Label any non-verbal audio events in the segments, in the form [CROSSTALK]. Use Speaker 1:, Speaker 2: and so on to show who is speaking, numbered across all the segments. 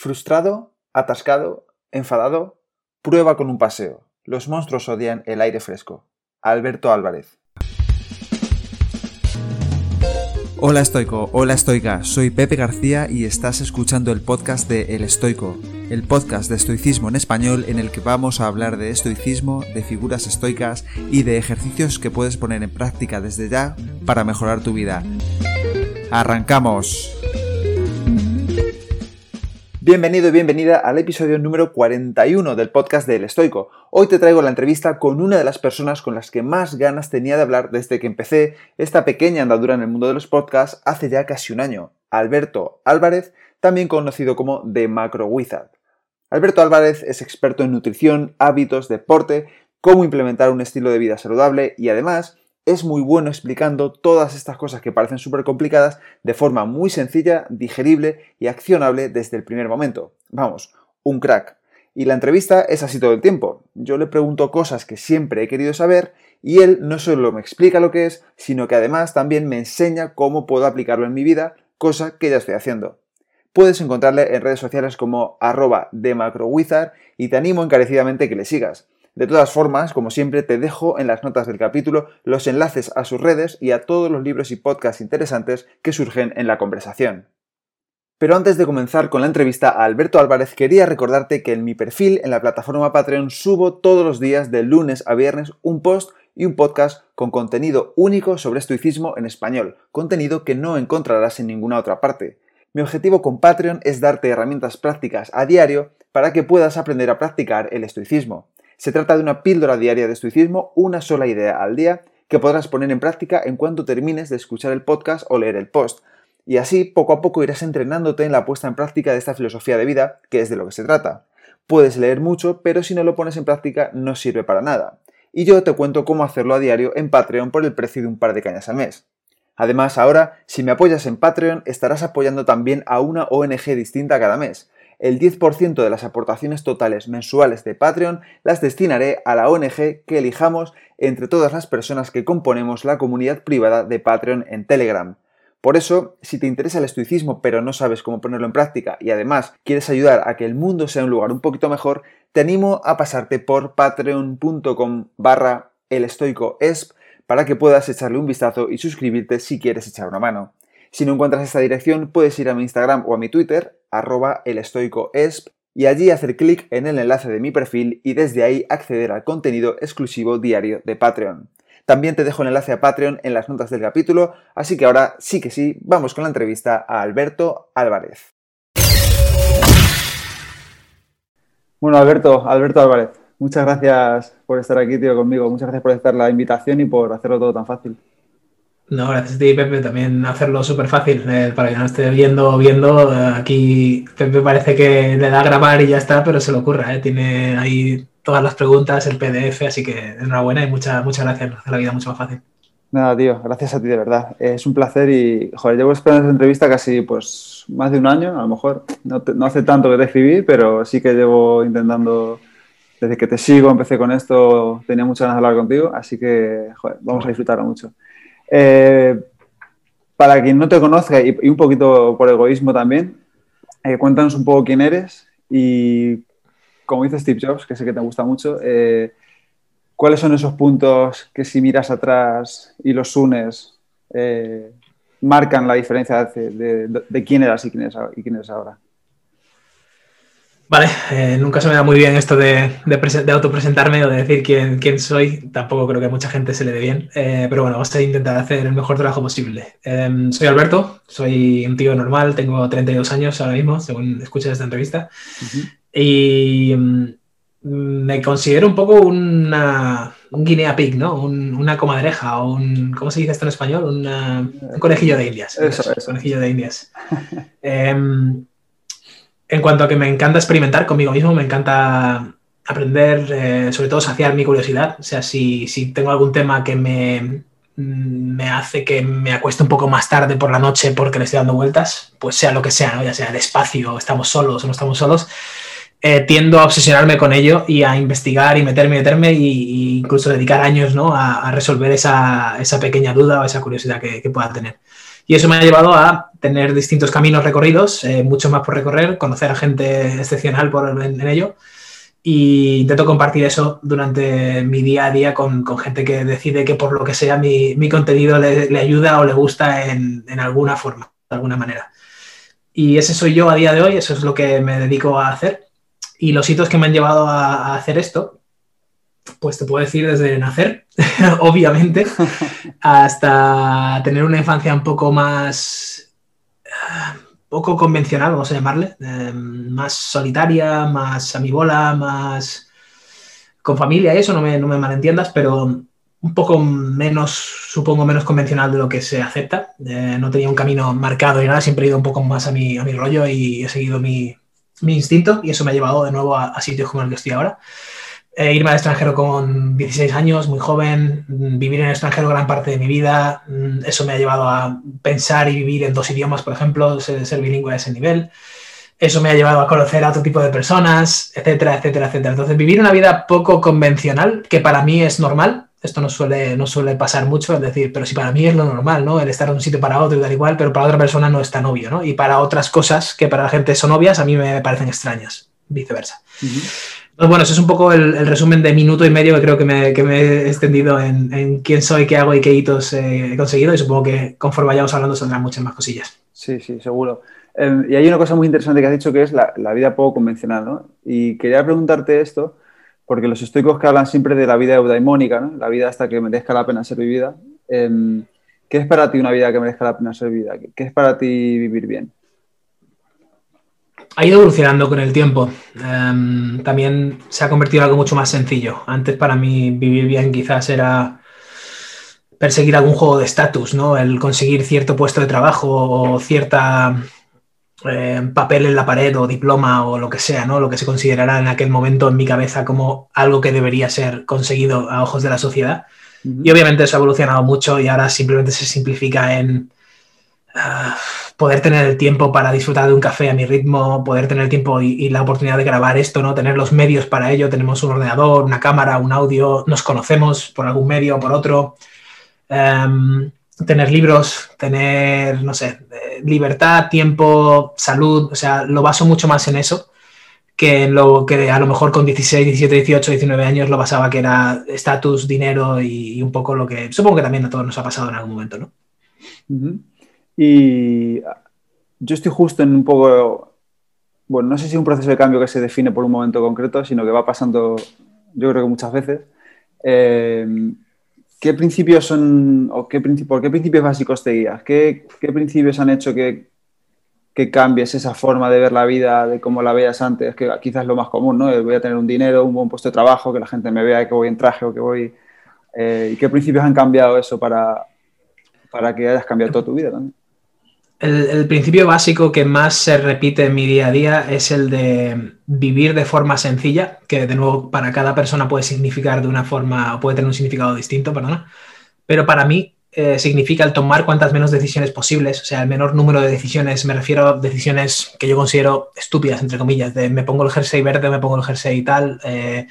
Speaker 1: Frustrado, atascado, enfadado, prueba con un paseo. Los monstruos odian el aire fresco. Alberto Álvarez. Hola estoico, hola estoica, soy Pepe García y estás escuchando el podcast de El Estoico, el podcast de estoicismo en español en el que vamos a hablar de estoicismo, de figuras estoicas y de ejercicios que puedes poner en práctica desde ya para mejorar tu vida. ¡Arrancamos! Bienvenido y bienvenida al episodio número 41 del podcast de El Estoico. Hoy te traigo la entrevista con una de las personas con las que más ganas tenía de hablar desde que empecé esta pequeña andadura en el mundo de los podcasts hace ya casi un año, Alberto Álvarez, también conocido como The Macro Wizard. Alberto Álvarez es experto en nutrición, hábitos, deporte, cómo implementar un estilo de vida saludable y además es muy bueno explicando todas estas cosas que parecen súper complicadas de forma muy sencilla, digerible y accionable desde el primer momento. Vamos, un crack. Y la entrevista es así todo el tiempo. Yo le pregunto cosas que siempre he querido saber y él no solo me explica lo que es, sino que además también me enseña cómo puedo aplicarlo en mi vida, cosa que ya estoy haciendo. Puedes encontrarle en redes sociales como arroba de macrowizard y te animo encarecidamente que le sigas. De todas formas, como siempre, te dejo en las notas del capítulo los enlaces a sus redes y a todos los libros y podcasts interesantes que surgen en la conversación. Pero antes de comenzar con la entrevista a Alberto Álvarez, quería recordarte que en mi perfil en la plataforma Patreon subo todos los días de lunes a viernes un post y un podcast con contenido único sobre estoicismo en español, contenido que no encontrarás en ninguna otra parte. Mi objetivo con Patreon es darte herramientas prácticas a diario para que puedas aprender a practicar el estoicismo. Se trata de una píldora diaria de estoicismo, una sola idea al día, que podrás poner en práctica en cuanto termines de escuchar el podcast o leer el post. Y así, poco a poco irás entrenándote en la puesta en práctica de esta filosofía de vida, que es de lo que se trata. Puedes leer mucho, pero si no lo pones en práctica no sirve para nada. Y yo te cuento cómo hacerlo a diario en Patreon por el precio de un par de cañas al mes. Además, ahora, si me apoyas en Patreon, estarás apoyando también a una ONG distinta cada mes el 10% de las aportaciones totales mensuales de Patreon las destinaré a la ONG que elijamos entre todas las personas que componemos la comunidad privada de Patreon en Telegram. Por eso, si te interesa el estoicismo pero no sabes cómo ponerlo en práctica y además quieres ayudar a que el mundo sea un lugar un poquito mejor, te animo a pasarte por patreon.com barra elestoicoesp para que puedas echarle un vistazo y suscribirte si quieres echar una mano. Si no encuentras esta dirección, puedes ir a mi Instagram o a mi Twitter, arroba elestoicoesp, y allí hacer clic en el enlace de mi perfil y desde ahí acceder al contenido exclusivo diario de Patreon. También te dejo el enlace a Patreon en las notas del capítulo, así que ahora sí que sí, vamos con la entrevista a Alberto Álvarez. Bueno, Alberto, Alberto Álvarez, muchas gracias por estar aquí, tío, conmigo. Muchas gracias por aceptar la invitación y por hacerlo todo tan fácil.
Speaker 2: No, gracias a ti, Pepe. También hacerlo súper fácil eh, para que no esté viendo, viendo. Eh, aquí Pepe parece que le da a grabar y ya está, pero se lo ocurra. Eh. Tiene ahí todas las preguntas, el PDF, así que enhorabuena y muchas muchas gracias. Hace la vida mucho más fácil.
Speaker 1: Nada, tío, gracias a ti de verdad. Es un placer y, joder, llevo esperando esta entrevista casi, pues, más de un año, a lo mejor. No, no hace tanto que te escribí, pero sí que llevo intentando, desde que te sigo, empecé con esto, tenía muchas ganas de hablar contigo, así que, joder, vamos a disfrutarlo mucho. Eh, para quien no te conozca y, un poquito por egoísmo también, eh, cuéntanos un poco quién eres y, como dice Steve Jobs, que sé que te gusta mucho, eh, ¿cuáles son esos puntos que si miras atrás y los unes marcan la diferencia de, quién eras y quién y quién eres ahora?
Speaker 2: Vale, eh, nunca se me da muy bien esto de, de, autopresentarme o de decir quién, quién, soy. Tampoco creo que a mucha gente se le dé bien. Eh, pero bueno, vamos a intentar hacer el mejor trabajo posible. Em, soy Alberto, soy un tío normal, tengo 32 años ahora mismo, según escuchas esta entrevista. Y mm, me considero un poco una, un guinea pig, ¿no? una comadreja o un, ¿cómo se dice esto en español? un conejillo de indias.
Speaker 1: Eso, eso.
Speaker 2: Conejillo de indias. [LAUGHS] En cuanto a que me encanta experimentar conmigo mismo, me encanta aprender, eh, sobre todo saciar mi curiosidad. O sea, si, tengo algún tema que me, me hace que me acueste un poco más tarde por la noche porque le estoy dando vueltas, pues sea lo que sea, ya sea el espacio, estamos solos o no estamos solos, eh, tiendo a obsesionarme con ello y a investigar y meterme y meterme e incluso dedicar años ¿no? a, resolver esa, pequeña duda o esa curiosidad que pueda tener. Y eso me ha llevado a tener distintos caminos recorridos, eh, mucho más por recorrer, conocer a gente excepcional por, en, ello. Y intento compartir eso durante mi día a día con, gente que decide que por lo que sea mi, mi contenido le, ayuda o le gusta en, en alguna forma, de alguna manera. Y ese soy yo a día de hoy, eso es lo que me dedico a hacer. Y los hitos que me han llevado a hacer esto, pues te puedo decir desde nacer, [LAUGHS] obviamente, hasta tener una infancia un poco más, poco convencional, vamos a llamarle, eh, más solitaria, más a mi bola, más con familia eso, no me, no me malentiendas, pero un poco menos, supongo, menos convencional de lo que se acepta. Eh, no tenía un camino marcado y nada, siempre he ido un poco más a mi, a mi rollo y he seguido mi, mi instinto y eso me ha llevado de nuevo a, a sitios como el que estoy ahora. Eh, irme al extranjero con 16 años, muy joven, vivir en el extranjero gran parte de mi vida, mm, eso me ha llevado a pensar y vivir en dos idiomas, por ejemplo, ser, bilingüe a ese nivel. Eso me ha llevado a conocer a otro tipo de personas, etcétera, etcétera, etcétera. Entonces, vivir una vida poco convencional, que para mí es normal, esto no suele, no suele pasar mucho, es decir, pero si para mí es lo normal, ¿no? El estar de un sitio para otro y tal igual, pero para otra persona no es tan obvio, ¿no? Y para otras cosas que para la gente son obvias, a mí me parecen extrañas, viceversa. Entonces, bueno, ese es un poco el, resumen de minuto y medio que creo que me, he extendido en, quién soy, qué hago y qué hitos eh, he conseguido. Y supongo que conforme vayamos hablando saldrán muchas más cosillas.
Speaker 1: Sí, sí, seguro. Eh, y hay una cosa muy interesante que has dicho que es la, vida poco convencional, ¿no? Y quería preguntarte esto, porque los estoicos que hablan siempre de la vida eudaimónica, ¿no? La vida hasta que merezca la pena ser vivida. Eh, ¿Qué es para ti una vida que merezca la pena ser vivida? ¿Qué es para ti vivir bien?
Speaker 2: Ha ido evolucionando con el tiempo. Um, también se ha convertido en algo mucho más sencillo. Antes para mí vivir bien quizás era perseguir algún juego de estatus, ¿no? El conseguir cierto puesto de trabajo o cierta eh, papel en la pared o diploma o lo que sea, ¿no? Lo que se considerará en aquel momento en mi cabeza como algo que debería ser conseguido a ojos de la sociedad. Y obviamente eso ha evolucionado mucho y ahora simplemente se simplifica en poder tener el tiempo para disfrutar de un café a mi ritmo, poder tener el tiempo y, la oportunidad de grabar esto, ¿no? Tener los medios para ello, tenemos un ordenador, una cámara, un audio, nos conocemos por algún medio o por otro. Um, tener libros, tener, no sé, libertad, tiempo, salud, o sea, lo baso mucho más en eso que en lo que a lo mejor con 16, 17, 18, 19 años lo basaba que era estatus, dinero y, un poco lo que supongo que también a todos nos ha pasado en algún momento, ¿no?
Speaker 1: Y yo estoy justo en un poco, bueno, no sé si un proceso de cambio que se define por un momento concreto, sino que va pasando, yo creo que muchas veces. Eh, ¿Qué principios son, o qué, por qué principios básicos te guías? ¿Qué, qué principios han hecho que, que, cambies esa forma de ver la vida de cómo la veías antes? Que quizás es lo más común, ¿no? Voy a tener un dinero, un buen puesto de trabajo, que la gente me vea que voy en traje o que voy... Eh, ¿Y qué principios han cambiado eso para, para que hayas cambiado toda tu vida también?
Speaker 2: El, principio básico que más se repite en mi día a día es el de vivir de forma sencilla, que de nuevo para cada persona puede significar de una forma, o puede tener un significado distinto, perdona, pero para mí eh, significa el tomar cuantas menos decisiones posibles, o sea, el menor número de decisiones, me refiero a decisiones que yo considero estúpidas, entre comillas, de me pongo el jersey verde, me pongo el jersey tal, eh,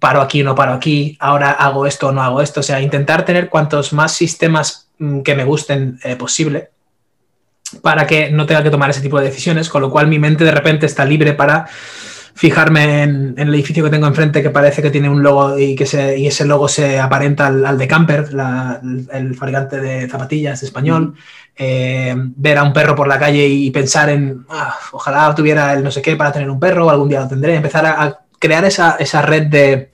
Speaker 2: paro aquí, no paro aquí, ahora hago esto o no hago esto, o sea, intentar tener cuantos más sistemas mm, que me gusten eh, posible para que no tenga que tomar ese tipo de decisiones, con lo cual mi mente de repente está libre para fijarme en, en el edificio que tengo enfrente que parece que tiene un logo y, que se, y ese logo se aparenta al, al de Camper, la, el, fabricante de zapatillas español, eh, ver a un perro por la calle y pensar en, ah, ojalá tuviera el no sé qué para tener un perro, algún día lo tendré, empezar a, a crear esa, esa red de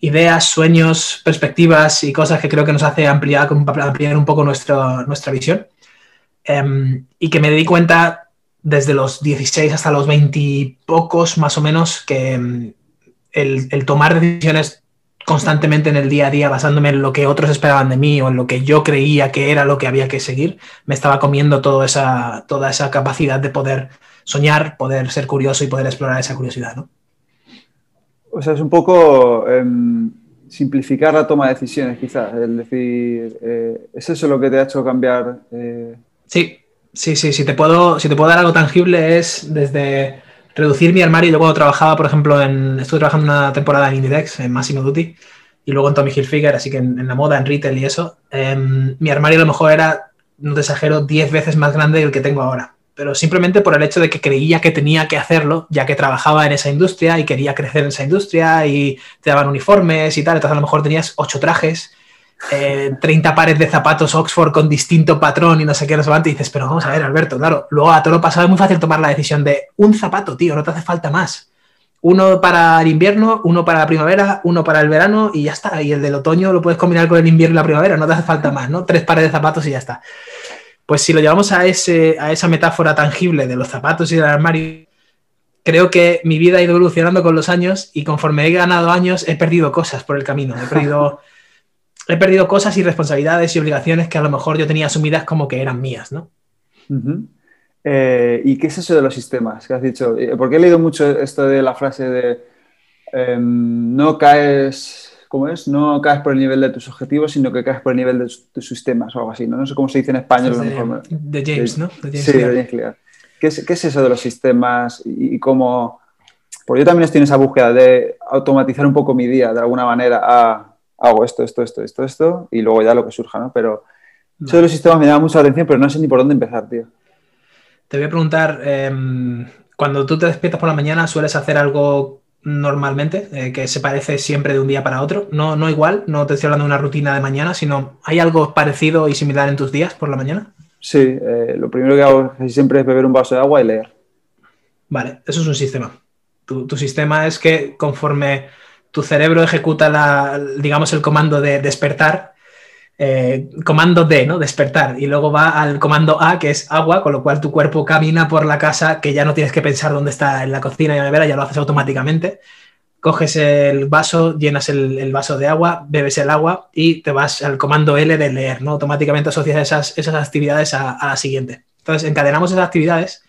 Speaker 2: ideas, sueños, perspectivas y cosas que creo que nos hace ampliar, ampliar un poco nuestro, nuestra visión. Um, y que me di cuenta desde los 16 hasta los 20 y pocos más o menos que um, el, tomar decisiones constantemente en el día a día basándome en lo que otros esperaban de mí o en lo que yo creía que era lo que había que seguir, me estaba comiendo toda esa, toda esa capacidad de poder soñar, poder ser curioso y poder explorar esa curiosidad, ¿no?
Speaker 1: O sea, es un poco eh, simplificar la toma de decisiones, quizás, el decir, eh, ¿es eso lo que te ha hecho cambiar? Eh,
Speaker 2: Sí, sí, sí. Si te, puedo, si te puedo dar algo tangible es desde reducir mi armario. Yo cuando trabajaba, por ejemplo, en, estuve trabajando una temporada en Indidex, en Massimo Duty, y luego en Tommy Hilfiger, así que en, la moda, en retail y eso, eh, mi armario a lo mejor era no te exagero, 10 veces más grande del que tengo ahora. Pero simplemente por el hecho de que creía que tenía que hacerlo, ya que trabajaba en esa industria y quería crecer en esa industria y te daban uniformes y tal. Entonces a lo mejor tenías 8 trajes, 30 eh, pares de zapatos Oxford con distinto patrón y no sé qué, no sé Y dices, pero vamos a ver, Alberto, claro, luego a todo lo pasado es muy fácil tomar la decisión de un zapato, tío, no te hace falta más. Uno para el invierno, uno para la primavera, uno para el verano y ya está. Y el del otoño lo puedes combinar con el invierno y la primavera, no te hace falta más, ¿no? Tres pares de zapatos y ya está. Pues si lo llevamos a, ese, a esa metáfora tangible de los zapatos y del armario, creo que mi vida ha ido evolucionando con los años y conforme he ganado años he perdido cosas por el camino. He perdido, [LAUGHS] he perdido cosas y responsabilidades y obligaciones que a lo mejor yo tenía asumidas como que eran mías, ¿no?
Speaker 1: Eh, ¿Y qué es eso de los sistemas que has dicho? Eh, porque he leído mucho esto de la frase de em, no caes, ¿cómo es? No caes por el nivel de tus objetivos, sino que caes por el nivel de tus sistemas o algo así, ¿no? No sé cómo se dice en español.
Speaker 2: De, James, ¿no?
Speaker 1: sí, de James Clear. ¿Qué es, eso de los sistemas y, cómo...? Porque yo también estoy en esa búsqueda de automatizar un poco mi día de alguna manera. Ah, hago esto, esto, esto, esto, esto, y luego ya lo que surja, ¿no? Pero eso de los sistemas me llama mucha atención, pero no sé ni por dónde empezar, tío.
Speaker 2: Te voy a preguntar, em, cuando tú te despiertas por la mañana, ¿sueles hacer algo normalmente eh, que se parece siempre de un día para otro? No, no igual, no te estoy hablando de una rutina de mañana, sino ¿hay algo parecido y similar en tus días por la mañana?
Speaker 1: Sí, eh, lo primero que hago siempre es beber un vaso de agua y leer.
Speaker 2: Vale, eso es un sistema. Tu, tu sistema es que conforme tu cerebro ejecuta la, digamos, el comando de despertar, eh, comando D, ¿no? Despertar. Y luego va al comando A, que es agua, con lo cual tu cuerpo camina por la casa, que ya no tienes que pensar dónde está en la cocina y la nevera, ya lo haces automáticamente. Coges el vaso, llenas el, vaso de agua, bebes el agua y te vas al comando L de leer, ¿no? Automáticamente asocias esas, esas actividades a, a la siguiente. Entonces, encadenamos esas actividades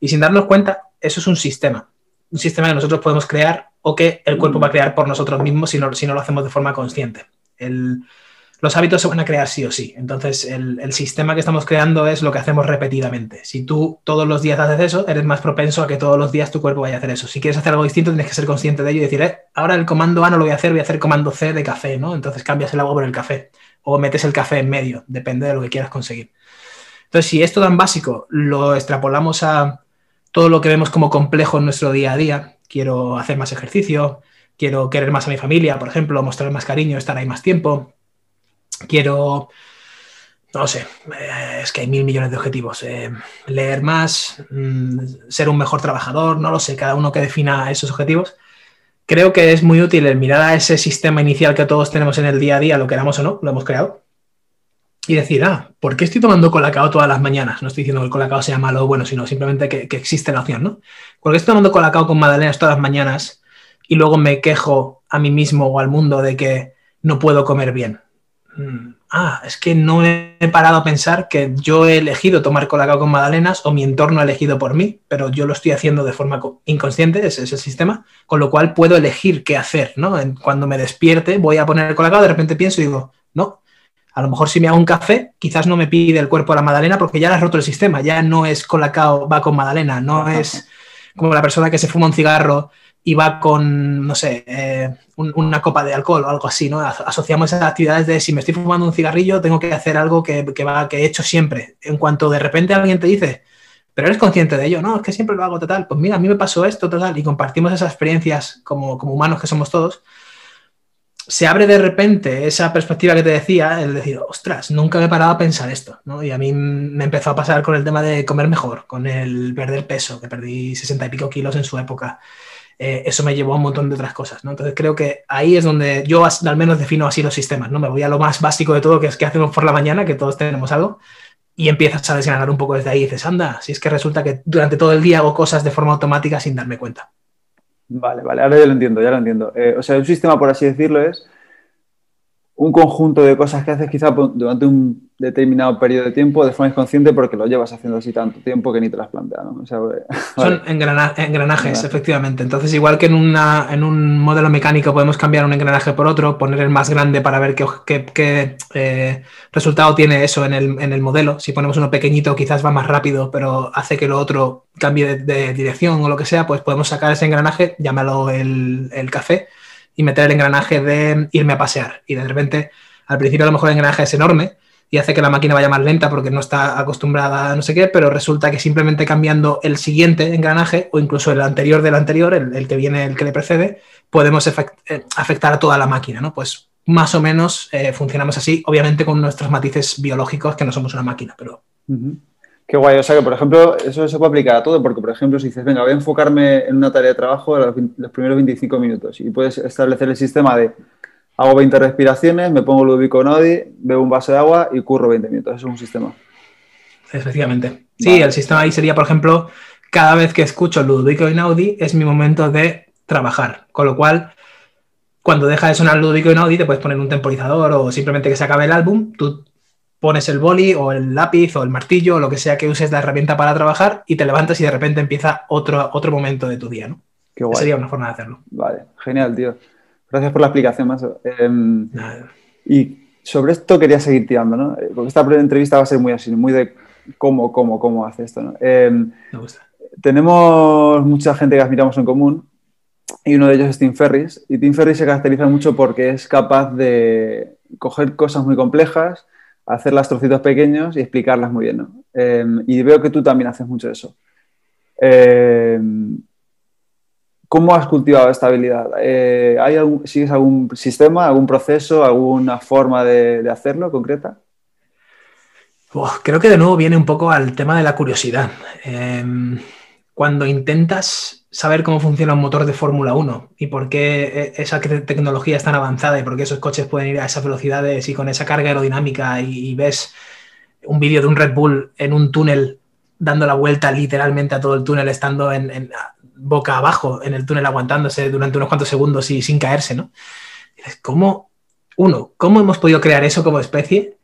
Speaker 2: y sin darnos cuenta, eso es un sistema. Un sistema que nosotros podemos crear o que el cuerpo va a crear por nosotros mismos si no, si no lo hacemos de forma consciente. El, los hábitos se van a crear sí o sí. Entonces, el, sistema que estamos creando es lo que hacemos repetidamente. Si tú todos los días haces eso, eres más propenso a que todos los días tu cuerpo vaya a hacer eso. Si quieres hacer algo distinto, tienes que ser consciente de ello y decir, eh, ahora el comando A no lo voy a hacer, voy a hacer comando C de café, ¿no? Entonces cambias el agua por el café o metes el café en medio, depende de lo que quieras conseguir. Entonces, si esto tan básico lo extrapolamos a todo lo que vemos como complejo en nuestro día a día, quiero hacer más ejercicio, quiero querer más a mi familia, por ejemplo, mostrar más cariño, estar ahí más tiempo, quiero, no sé, eh, es que hay mil millones de objetivos. Eh, leer más, mm, ser un mejor trabajador, no lo sé, cada uno que defina esos objetivos. Creo que es muy útil el mirar a ese sistema inicial que todos tenemos en el día a día, lo queramos o no, lo hemos creado, y decir, ah, ¿por qué estoy tomando colacao todas las mañanas? No estoy diciendo que el colacao sea malo o bueno, sino simplemente que, existe la opción, ¿no? ¿Por qué estoy tomando colacao con magdalenas todas las mañanas y luego me quejo a mí mismo o al mundo de que no puedo comer bien? Mm, ah, es que no he parado a pensar que yo he elegido tomar colacao con magdalenas o mi entorno ha elegido por mí, pero yo lo estoy haciendo de forma inconsciente, ese es el sistema, con lo cual puedo elegir qué hacer, ¿no? Cuando me despierte voy a poner el colacao, de repente pienso y digo, no, a lo mejor si me hago un café, quizás no me pide el cuerpo la magdalena porque ya le has roto el sistema, ya no es colacao, va con magdalena, no es como la persona que se fuma un cigarro y va con, no sé, eh, una copa de alcohol o algo así, ¿no? Asociamos esas actividades de si me estoy fumando un cigarrillo, tengo que hacer algo que, va, que he hecho siempre. En cuanto de repente alguien te dice, pero eres consciente de ello, no, es que siempre lo hago total, pues mira, a mí me pasó esto, total, y compartimos esas experiencias como, como humanos que somos todos, se abre de repente esa perspectiva que te decía, el decir, ostras, nunca me he parado a pensar esto, ¿no? Y a mí me empezó a pasar con el tema de comer mejor, con el perder peso, que perdí 60 y pico kilos en su época. Eh, eso me llevó a un montón de otras cosas, ¿no? Entonces creo que ahí es donde yo al menos defino así los sistemas, ¿no? Me voy a lo más básico de todo, que es que hacemos por la mañana, que todos tenemos algo, y empiezas a desgranar un poco desde ahí y dices, anda, si es que resulta que durante todo el día hago cosas de forma automática sin darme cuenta.
Speaker 1: Vale, vale, ahora ya lo entiendo, ya lo entiendo. Eh, o sea, un sistema, por así decirlo, es un conjunto de cosas que haces quizá durante un determinado periodo de tiempo de forma inconsciente porque lo llevas haciendo así tanto tiempo que ni te las planteas. ¿no? [LAUGHS]
Speaker 2: Son engranajes, efectivamente. Entonces, igual que en, una, en un modelo mecánico podemos cambiar un engranaje por otro, poner el más grande para ver qué, qué, eh, resultado tiene eso en el, en el, modelo. Si ponemos uno pequeñito, quizás va más rápido, pero hace que lo otro cambie de, dirección o lo que sea, pues podemos sacar ese engranaje, llámalo el, el café y meter el engranaje de irme a pasear. Y de repente, al principio a lo mejor el engranaje es enorme y hace que la máquina vaya más lenta porque no está acostumbrada a no sé qué, pero resulta que simplemente cambiando el siguiente engranaje o incluso el anterior del anterior, el, que viene, el que le precede, podemos eh, afectar a toda la máquina, ¿no? Pues más o menos eh, funcionamos así, obviamente con nuestros matices biológicos, que no somos una máquina, pero...
Speaker 1: Qué guay, o sea que, por ejemplo, eso se puede aplicar a todo, porque, por ejemplo, si dices, venga, voy a enfocarme en una tarea de trabajo los, los primeros 25 minutos y puedes establecer el sistema de hago 20 respiraciones, me pongo Ludovico Nodi, bebo un vaso de agua y curro 20 minutos. Eso es un sistema.
Speaker 2: Efectivamente. Sí, el sistema ahí sería, por ejemplo, cada vez que escucho Ludovico Inaudi es mi momento de trabajar. Con lo cual, cuando deja de sonar Ludovico Inaudi, te puedes poner un temporizador o simplemente que se acabe el álbum, tú pones el boli o el lápiz o el martillo o lo que sea que uses de herramienta para trabajar y te levantas y de repente empieza otro, otro momento de tu día, ¿no? Qué guay. sería una forma de hacerlo.
Speaker 1: Vale, genial, tío. Gracias por la explicación, más. Em, y sobre esto quería seguir tirando, ¿no? Eh, porque esta entrevista va a ser muy así, muy de cómo, cómo, cómo hace esto, ¿no? Em, Me gusta. Tenemos mucha gente que admiramos en común y uno de ellos es Tim Ferris. Y Tim Ferris se caracteriza mucho porque es capaz de coger cosas muy complejas, hacerlas trocitos pequeños y explicarlas muy bien, ¿no? Em, y veo que tú también haces mucho eso. ¿Cómo has cultivado esta habilidad? Eh, ¿hay ¿Sigues algún sistema, algún proceso, alguna forma de, hacerlo concreta?
Speaker 2: creo que de nuevo viene un poco al tema de la curiosidad. Em, cuando intentas saber cómo funciona un motor de Fórmula 1 y por qué e, esa tecnología es tan avanzada y por qué esos coches pueden ir a esas velocidades y con esa carga aerodinámica y, ves un vídeo de un Red Bull en un túnel dando la vuelta literalmente a todo el túnel estando en boca abajo en el túnel aguantándose durante unos cuantos segundos y sin caerse, ¿no? ¿Cómo, uno, cómo hemos podido crear eso como especie?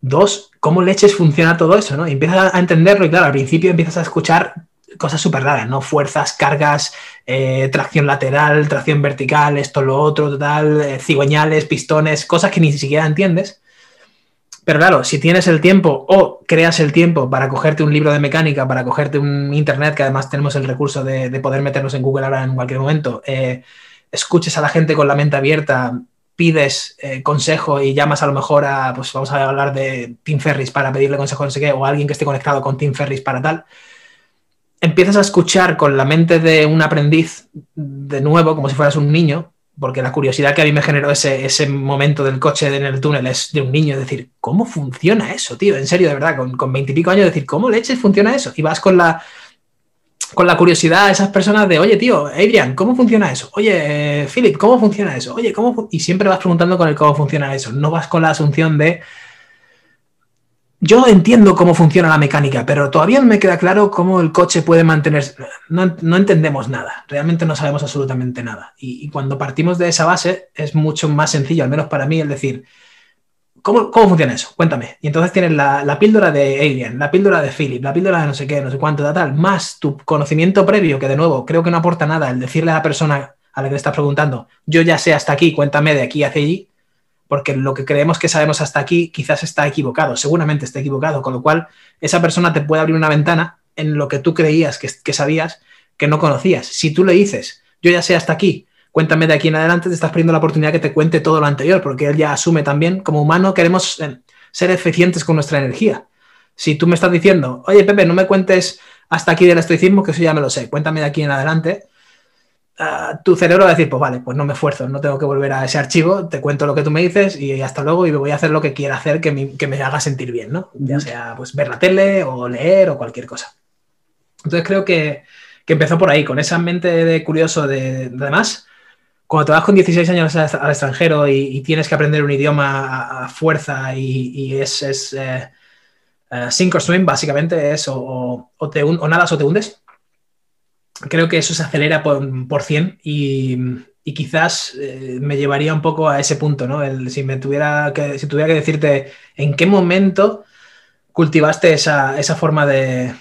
Speaker 2: Dos, ¿cómo leches funciona todo eso, ¿no? Y empiezas a entenderlo y claro, al principio empiezas a escuchar cosas súper raras, ¿no? Fuerzas, cargas, eh, tracción lateral, tracción vertical, esto, lo otro, total, eh, cigüeñales, pistones, cosas que ni siquiera entiendes. Pero claro, si tienes el tiempo o creas el tiempo para cogerte un libro de mecánica, para cogerte un internet, que además tenemos el recurso de, poder meternos en Google ahora en cualquier momento, eh, escuches a la gente con la mente abierta, pides eh, consejo y llamas a lo mejor a, pues vamos a hablar de Tim Ferris para pedirle consejo, no sé qué, o a alguien que esté conectado con Tim Ferris para tal, empiezas a escuchar con la mente de un aprendiz de nuevo, como si fueras un niño, porque la curiosidad que a mí me generó ese, ese momento del coche en el túnel es de un niño, es decir, ¿cómo funciona eso, tío? En serio, de verdad, con veintipico años, decir, ¿cómo leches funciona eso? Y vas con la, con la curiosidad a esas personas de, oye, tío, Adrian, ¿cómo funciona eso? Oye, Philip, ¿cómo funciona eso? Oye, ¿cómo? Y siempre vas preguntando con el cómo funciona eso. No vas con la asunción de, yo entiendo cómo funciona la mecánica, pero todavía no me queda claro cómo el coche puede mantenerse. No, entendemos nada, realmente no sabemos absolutamente nada. Y, cuando partimos de esa base es mucho más sencillo, al menos para mí, el decir, ¿cómo, funciona eso? Cuéntame. Y entonces tienes la, píldora de Alien, la píldora de Philip, la píldora de no sé qué, no sé cuánto, tal, tal, más tu conocimiento previo, que de nuevo creo que no aporta nada el decirle a la persona a la que le estás preguntando, yo ya sé hasta aquí, cuéntame de aquí hacia allí porque lo que creemos que sabemos hasta aquí quizás está equivocado, seguramente está equivocado, con lo cual esa persona te puede abrir una ventana en lo que tú creías que, sabías que no conocías. Si tú le dices, yo ya sé hasta aquí, cuéntame de aquí en adelante, te estás perdiendo la oportunidad que te cuente todo lo anterior, porque él ya asume también, como humano queremos eh, ser eficientes con nuestra energía. Si tú me estás diciendo, oye Pepe, no me cuentes hasta aquí del estoicismo, que eso ya me lo sé, cuéntame de aquí en adelante, tu cerebro va a decir, pues vale, pues no me esfuerzo, no tengo que volver a ese archivo, te cuento lo que tú me dices y hasta luego y voy a hacer lo que quiera hacer que me, haga sentir bien, ¿no? Ya sea pues ver la tele o leer o cualquier cosa. Entonces creo que, empezó por ahí, con esa mente de curioso de, además, cuando te vas con 16 años al extranjero y, tienes que aprender un idioma a, fuerza y, es, es eh, eh, sink or swim, básicamente es o, te, o nadas o te hundes creo que eso se acelera por, por 100 y, quizás eh, me llevaría un poco a ese punto, ¿no? si, me tuviera que, si tuviera que decirte en qué momento cultivaste esa, forma de,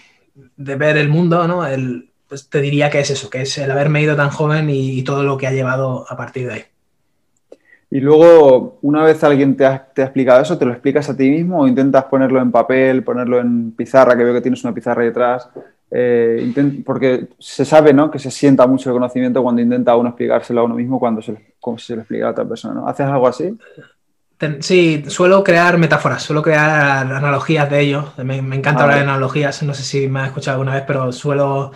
Speaker 2: ver el mundo, ¿no? El, pues te diría que es eso, que es el haberme ido tan joven y, todo lo que ha llevado a partir de ahí.
Speaker 1: Y luego, una vez alguien te ha, te ha, explicado eso, ¿te lo explicas a ti mismo o intentas ponerlo en papel, ponerlo en pizarra, que veo que tienes una pizarra detrás? Eh, porque se sabe ¿no? que se sienta mucho el conocimiento cuando intenta uno explicárselo a uno mismo cuando se, como se lo explica a otra persona. ¿no? ¿Haces algo así?
Speaker 2: Sí, suelo crear metáforas, suelo crear analogías de ello. Me, encanta hablar de analogías, no sé si me has escuchado alguna vez, pero suelo...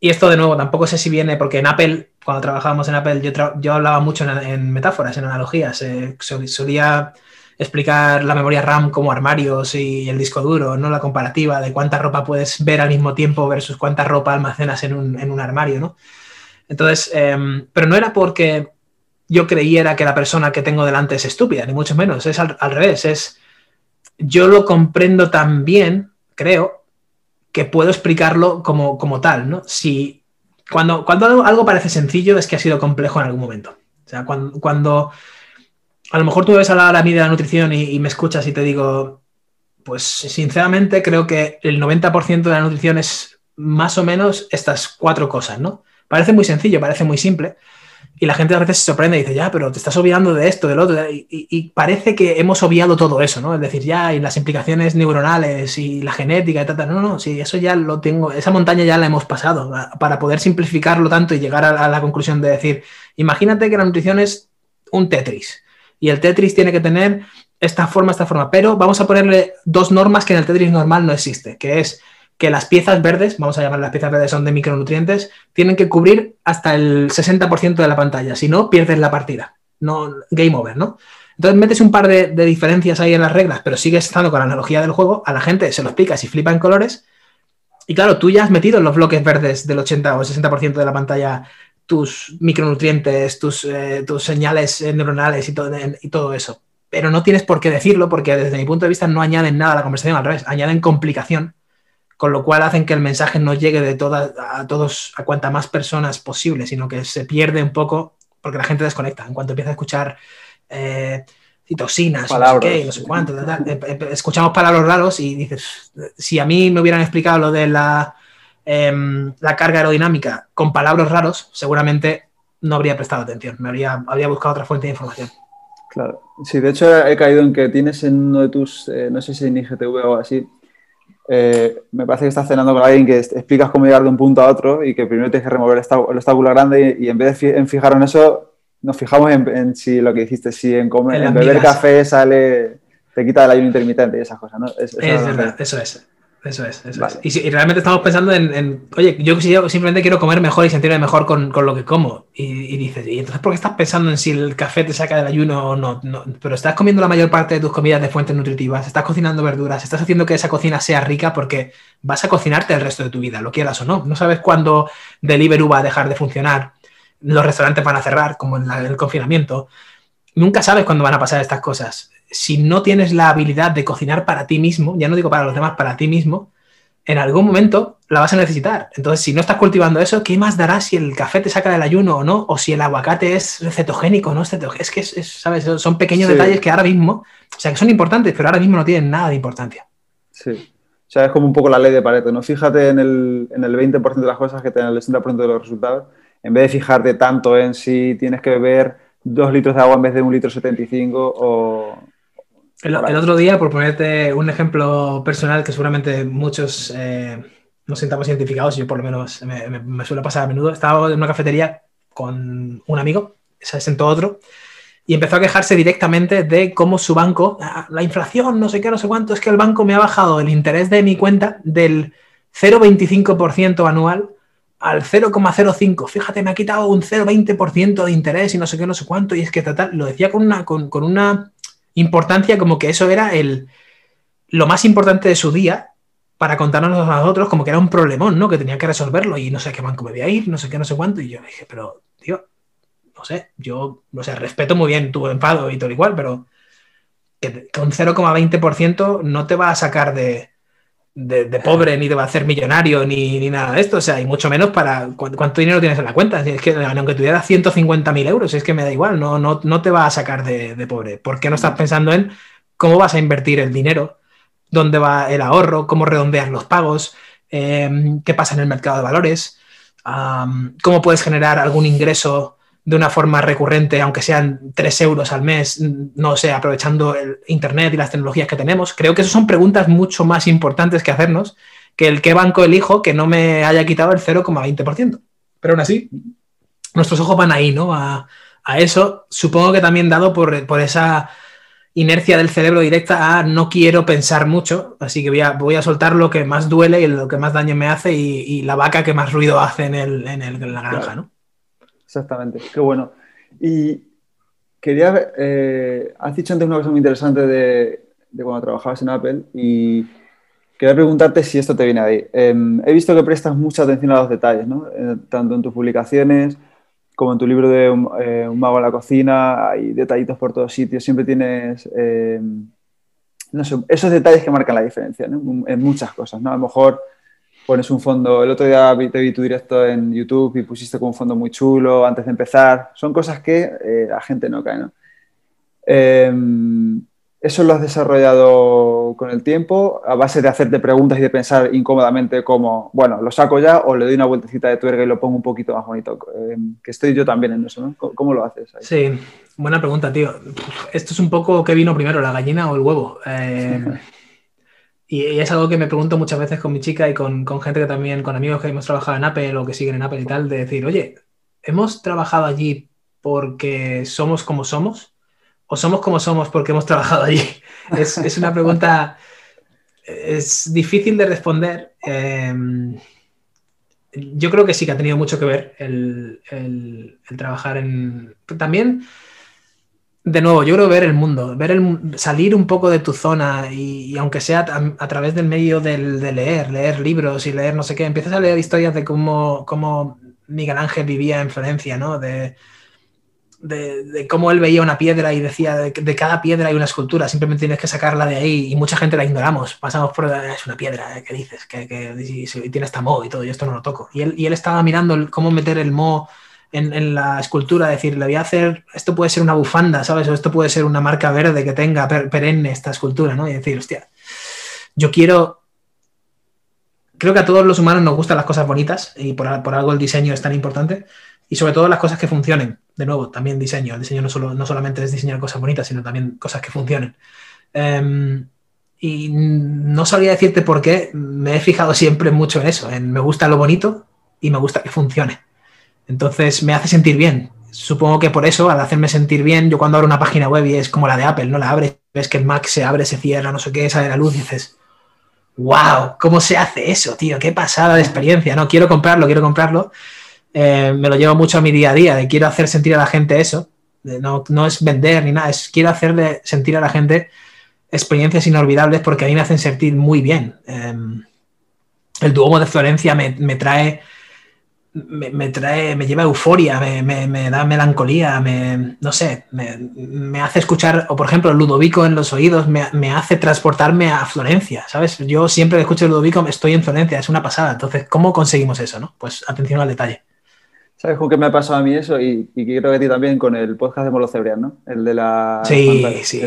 Speaker 2: Y esto de nuevo, tampoco sé si viene, porque en Apple, cuando trabajábamos en Apple, yo, yo hablaba mucho en, metáforas, en analogías. Eh, solía explicar la memoria RAM como armarios y el disco duro, ¿no? La comparativa de cuánta ropa puedes ver al mismo tiempo versus cuánta ropa almacenas en un, en un armario, ¿no? Entonces, em, pero no era porque yo creyera que la persona que tengo delante es estúpida, ni mucho menos, es al, revés, es yo lo comprendo tan bien, creo, que puedo explicarlo como, como tal, ¿no? Si cuando, cuando algo, parece sencillo es que ha sido complejo en algún momento. O sea, cuando, cuando a lo mejor tú ves a la, a mí de la nutrición y, me escuchas y te digo, pues sinceramente creo que el 90% de la nutrición es más o menos estas cuatro cosas, ¿no? Parece muy sencillo, parece muy simple. Y la gente a veces se sorprende y dice, ya, pero te estás obviando de esto, del otro. Y, parece que hemos obviado todo eso, ¿no? Es decir, ya, y las implicaciones neuronales y la genética y tal, No, no, sí, eso ya lo tengo, esa montaña ya la hemos pasado. Para poder simplificarlo tanto y llegar a la conclusión de decir, imagínate que la nutrición es un Tetris y el Tetris tiene que tener esta forma, esta forma, pero vamos a ponerle dos normas que en el Tetris normal no existe, que es que las piezas verdes, vamos a llamar las piezas verdes son de micronutrientes, tienen que cubrir hasta el 60% de la pantalla, si no, pierdes la partida, no game over, ¿no? Entonces metes un par de, diferencias ahí en las reglas, pero sigues estando con la analogía del juego, a la gente se lo explicas y flipa en colores, y claro, tú ya has metido los bloques verdes del 80 o 60% de la pantalla tus micronutrientes, tus, eh, tus señales eh, neuronales y todo, y todo eso. Pero no tienes por qué decirlo porque desde mi punto de vista no añaden nada a la conversación, al revés, añaden complicación, con lo cual hacen que el mensaje no llegue de todas a todos, a cuanta más personas posible, sino que se pierde un poco porque la gente desconecta. En cuanto empieza a escuchar eh, citosinas, no sé qué, no sé cuánto, escuchamos palabras raros y dices, si a mí me hubieran explicado lo de la Em, la carga aerodinámica con palabras raros, seguramente no habría prestado atención, me habría, habría buscado otra fuente de información.
Speaker 1: Claro, sí, de hecho he caído en que tienes en uno de tus, eh, no sé si en IGTV o así, eh, me parece que estás cenando con alguien que explicas cómo llegar de un punto a otro y que primero tienes que remover el obstáculo grande y, en vez de en fijar en eso, nos fijamos en, si lo que dijiste, si en, comer, en, beber café sale, te quita el ayuno intermitente y esas cosas, ¿no?
Speaker 2: es verdad, eso es. Eso es, eso es. Y, realmente estamos pensando en, oye, yo, simplemente quiero comer mejor y sentirme mejor con, lo que como. Y, dices, ¿y entonces por qué estás pensando en si el café te saca del ayuno o no? no? Pero estás comiendo la mayor parte de tus comidas de fuentes nutritivas, estás cocinando verduras, estás haciendo que esa cocina sea rica porque vas a cocinarte el resto de tu vida, lo quieras o no. No sabes cuándo Deliveroo va a dejar de funcionar, los restaurantes van a cerrar, como en el confinamiento. Nunca sabes cuándo van a pasar estas cosas si no tienes la habilidad de cocinar para ti mismo, ya no digo para los demás, para ti mismo, en algún momento la vas a necesitar. Entonces, si no estás cultivando eso, ¿qué más dará si el café te saca del ayuno o no? O si el aguacate es cetogénico o no es cetogénico. Es que, ¿sabes? Son pequeños detalles que ahora mismo, o sea, que son importantes, pero ahora mismo no tienen nada de importancia.
Speaker 1: Sí. O sea, es como un poco la ley de Pareto, ¿no? Fíjate en el, en el 20% de las cosas que te dan el 60% de los resultados, en vez de fijarte tanto en si tienes que beber dos litros de agua en vez de un litro 75 o,
Speaker 2: el, otro día, por ponerte un ejemplo personal que seguramente muchos eh, nos sintamos identificados, yo por lo menos me, suele pasar a menudo, estaba en una cafetería con un amigo, se sentó otro, y empezó a quejarse directamente de cómo su banco, ah, la inflación, no sé qué, no sé cuánto, es que el banco me ha bajado el interés de mi cuenta del 0,25% anual al 0,05. Fíjate, me ha quitado un 0,20% de interés y no sé qué, no sé cuánto. Y es que total, lo decía con una, con, con una importancia como que eso era el, lo más importante de su día para contarnos a nosotros como que era un problemón, ¿no? Que tenía que resolverlo y no sé qué banco me voy a ir, no sé qué, no sé cuánto. Y yo dije, pero, tío, no sé, yo, no sé, respeto muy bien tu enfado y todo igual, pero que con 0,20% no te va a sacar de, de, pobre, ni te va a hacer millonario, ni, nada de esto. O sea, y mucho menos para cuánto dinero tienes en la cuenta. Es que aunque tuvieras 150.000 euros, es que me da igual, no, no, no te va a sacar de, pobre. ¿Por qué no estás pensando en cómo vas a invertir el dinero? ¿Dónde va el ahorro? ¿Cómo redondeas los pagos? Em, ¿Qué pasa en el mercado de valores? ¿Cómo puedes generar algún ingreso de una forma recurrente, aunque sean 3 euros al mes, no sé, aprovechando el Internet y las tecnologías que tenemos? Creo que esas son preguntas mucho más importantes que hacernos que el qué banco elijo que no me haya quitado el 0,20%. Pero aún así, nuestros ojos van ahí, ¿no? A, eso, supongo que también dado por, esa inercia del cerebro directa a no quiero pensar mucho, así que voy a, voy a soltar lo que más duele y lo que más daño me hace y, la vaca que más ruido hace en, el, en, la granja, ¿no?
Speaker 1: Exactamente, qué bueno. Y quería, eh, has dicho antes una cosa muy interesante de, de, cuando trabajabas en Apple y quería preguntarte si esto te viene ahí. Em, he visto que prestas mucha atención a los detalles, ¿no? Eh, tanto en tus publicaciones como en tu libro de eh, un, mago en la cocina, hay detallitos por todos sitios, siempre tienes, eh, no sé, esos detalles que marcan la diferencia en muchas cosas, ¿no? A lo mejor pones un fondo, el otro día te vi tu directo en YouTube y pusiste como un fondo muy chulo antes de empezar, son cosas que eh, la gente no cae, ¿no? Em, ¿Eso lo has desarrollado con el tiempo a base de hacerte preguntas y de pensar incómodamente como, bueno, lo saco ya o le doy una vueltecita de tuerca y lo pongo un poquito más bonito? Eh, que estoy yo también en eso, ¿no? ¿Cómo, lo haces?
Speaker 2: Sí, buena pregunta, tío. Esto es un poco qué vino primero, la gallina o el huevo. [LAUGHS] Y, es algo que me pregunto muchas veces con mi chica y con, con gente que también, con amigos que hemos trabajado en Apple o que siguen en Apple y tal, de decir, oye, ¿hemos trabajado allí porque somos como somos? o somos como somos porque hemos trabajado allí? [LAUGHS] Es, una pregunta, es difícil de responder. Em, yo creo que sí que ha tenido mucho que ver el, trabajar en... También, de nuevo, yo creo ver el mundo, ver el, salir un poco de tu zona y, aunque sea a, través del medio del, de leer, leer libros y leer no sé qué, empiezas a leer historias de cómo, cómo Miguel Ángel vivía en Florencia, ¿no? De, cómo él veía una piedra y decía de, de, cada piedra hay una escultura, simplemente tienes que sacarla de ahí y mucha gente la ignoramos, pasamos por es una piedra, ¿eh? ¿qué dices? Que, tiene esta mo y todo, y esto no lo toco. Y él, y él estaba mirando cómo meter el mo en, la escultura, decir, le voy a hacer, esto puede ser una bufanda, ¿sabes? O esto puede ser una marca verde que tenga perenne esta escultura, ¿no? Y decir, hostia, yo quiero... Creo que a todos los humanos nos gustan las cosas bonitas y por, por algo el diseño es tan importante y sobre todo las cosas que funcionen. De nuevo, también diseño. El diseño no, solo, no solamente es diseñar cosas bonitas, sino también cosas que funcionen. Em, y no sabría decirte por qué, me he fijado siempre mucho en eso, en me gusta lo bonito y me gusta que funcione. Entonces me hace sentir bien. Supongo que por eso, al hacerme sentir bien, yo cuando abro una página web y es como la de Apple, ¿no? La abres, ves que el Mac se abre, se cierra, no sé qué, sale la luz y dices, wow, ¿cómo se hace eso, tío? Qué pasada de experiencia, ¿no? Quiero comprarlo, quiero comprarlo. Eh, me lo llevo mucho a mi día a día, de quiero hacer sentir a la gente eso. no, no, es vender ni nada, es quiero hacerle sentir a la gente experiencias inolvidables porque a mí me hacen sentir muy bien. Em, el Duomo de Florencia me, me trae. Me, trae, me lleva euforia, me, me da melancolía, me, no sé, me, hace escuchar, o por ejemplo, Ludovico en los oídos me, hace transportarme a Florencia, ¿sabes? Yo siempre que escucho Ludovico estoy en Florencia, es una pasada. Entonces, ¿cómo conseguimos eso, no? Pues atención al detalle.
Speaker 1: ¿Sabes con qué me ha pasado a mí eso? Y, y creo que a ti también con el podcast de Molo Cebrián, ¿no? El de la...
Speaker 2: Sí, sí.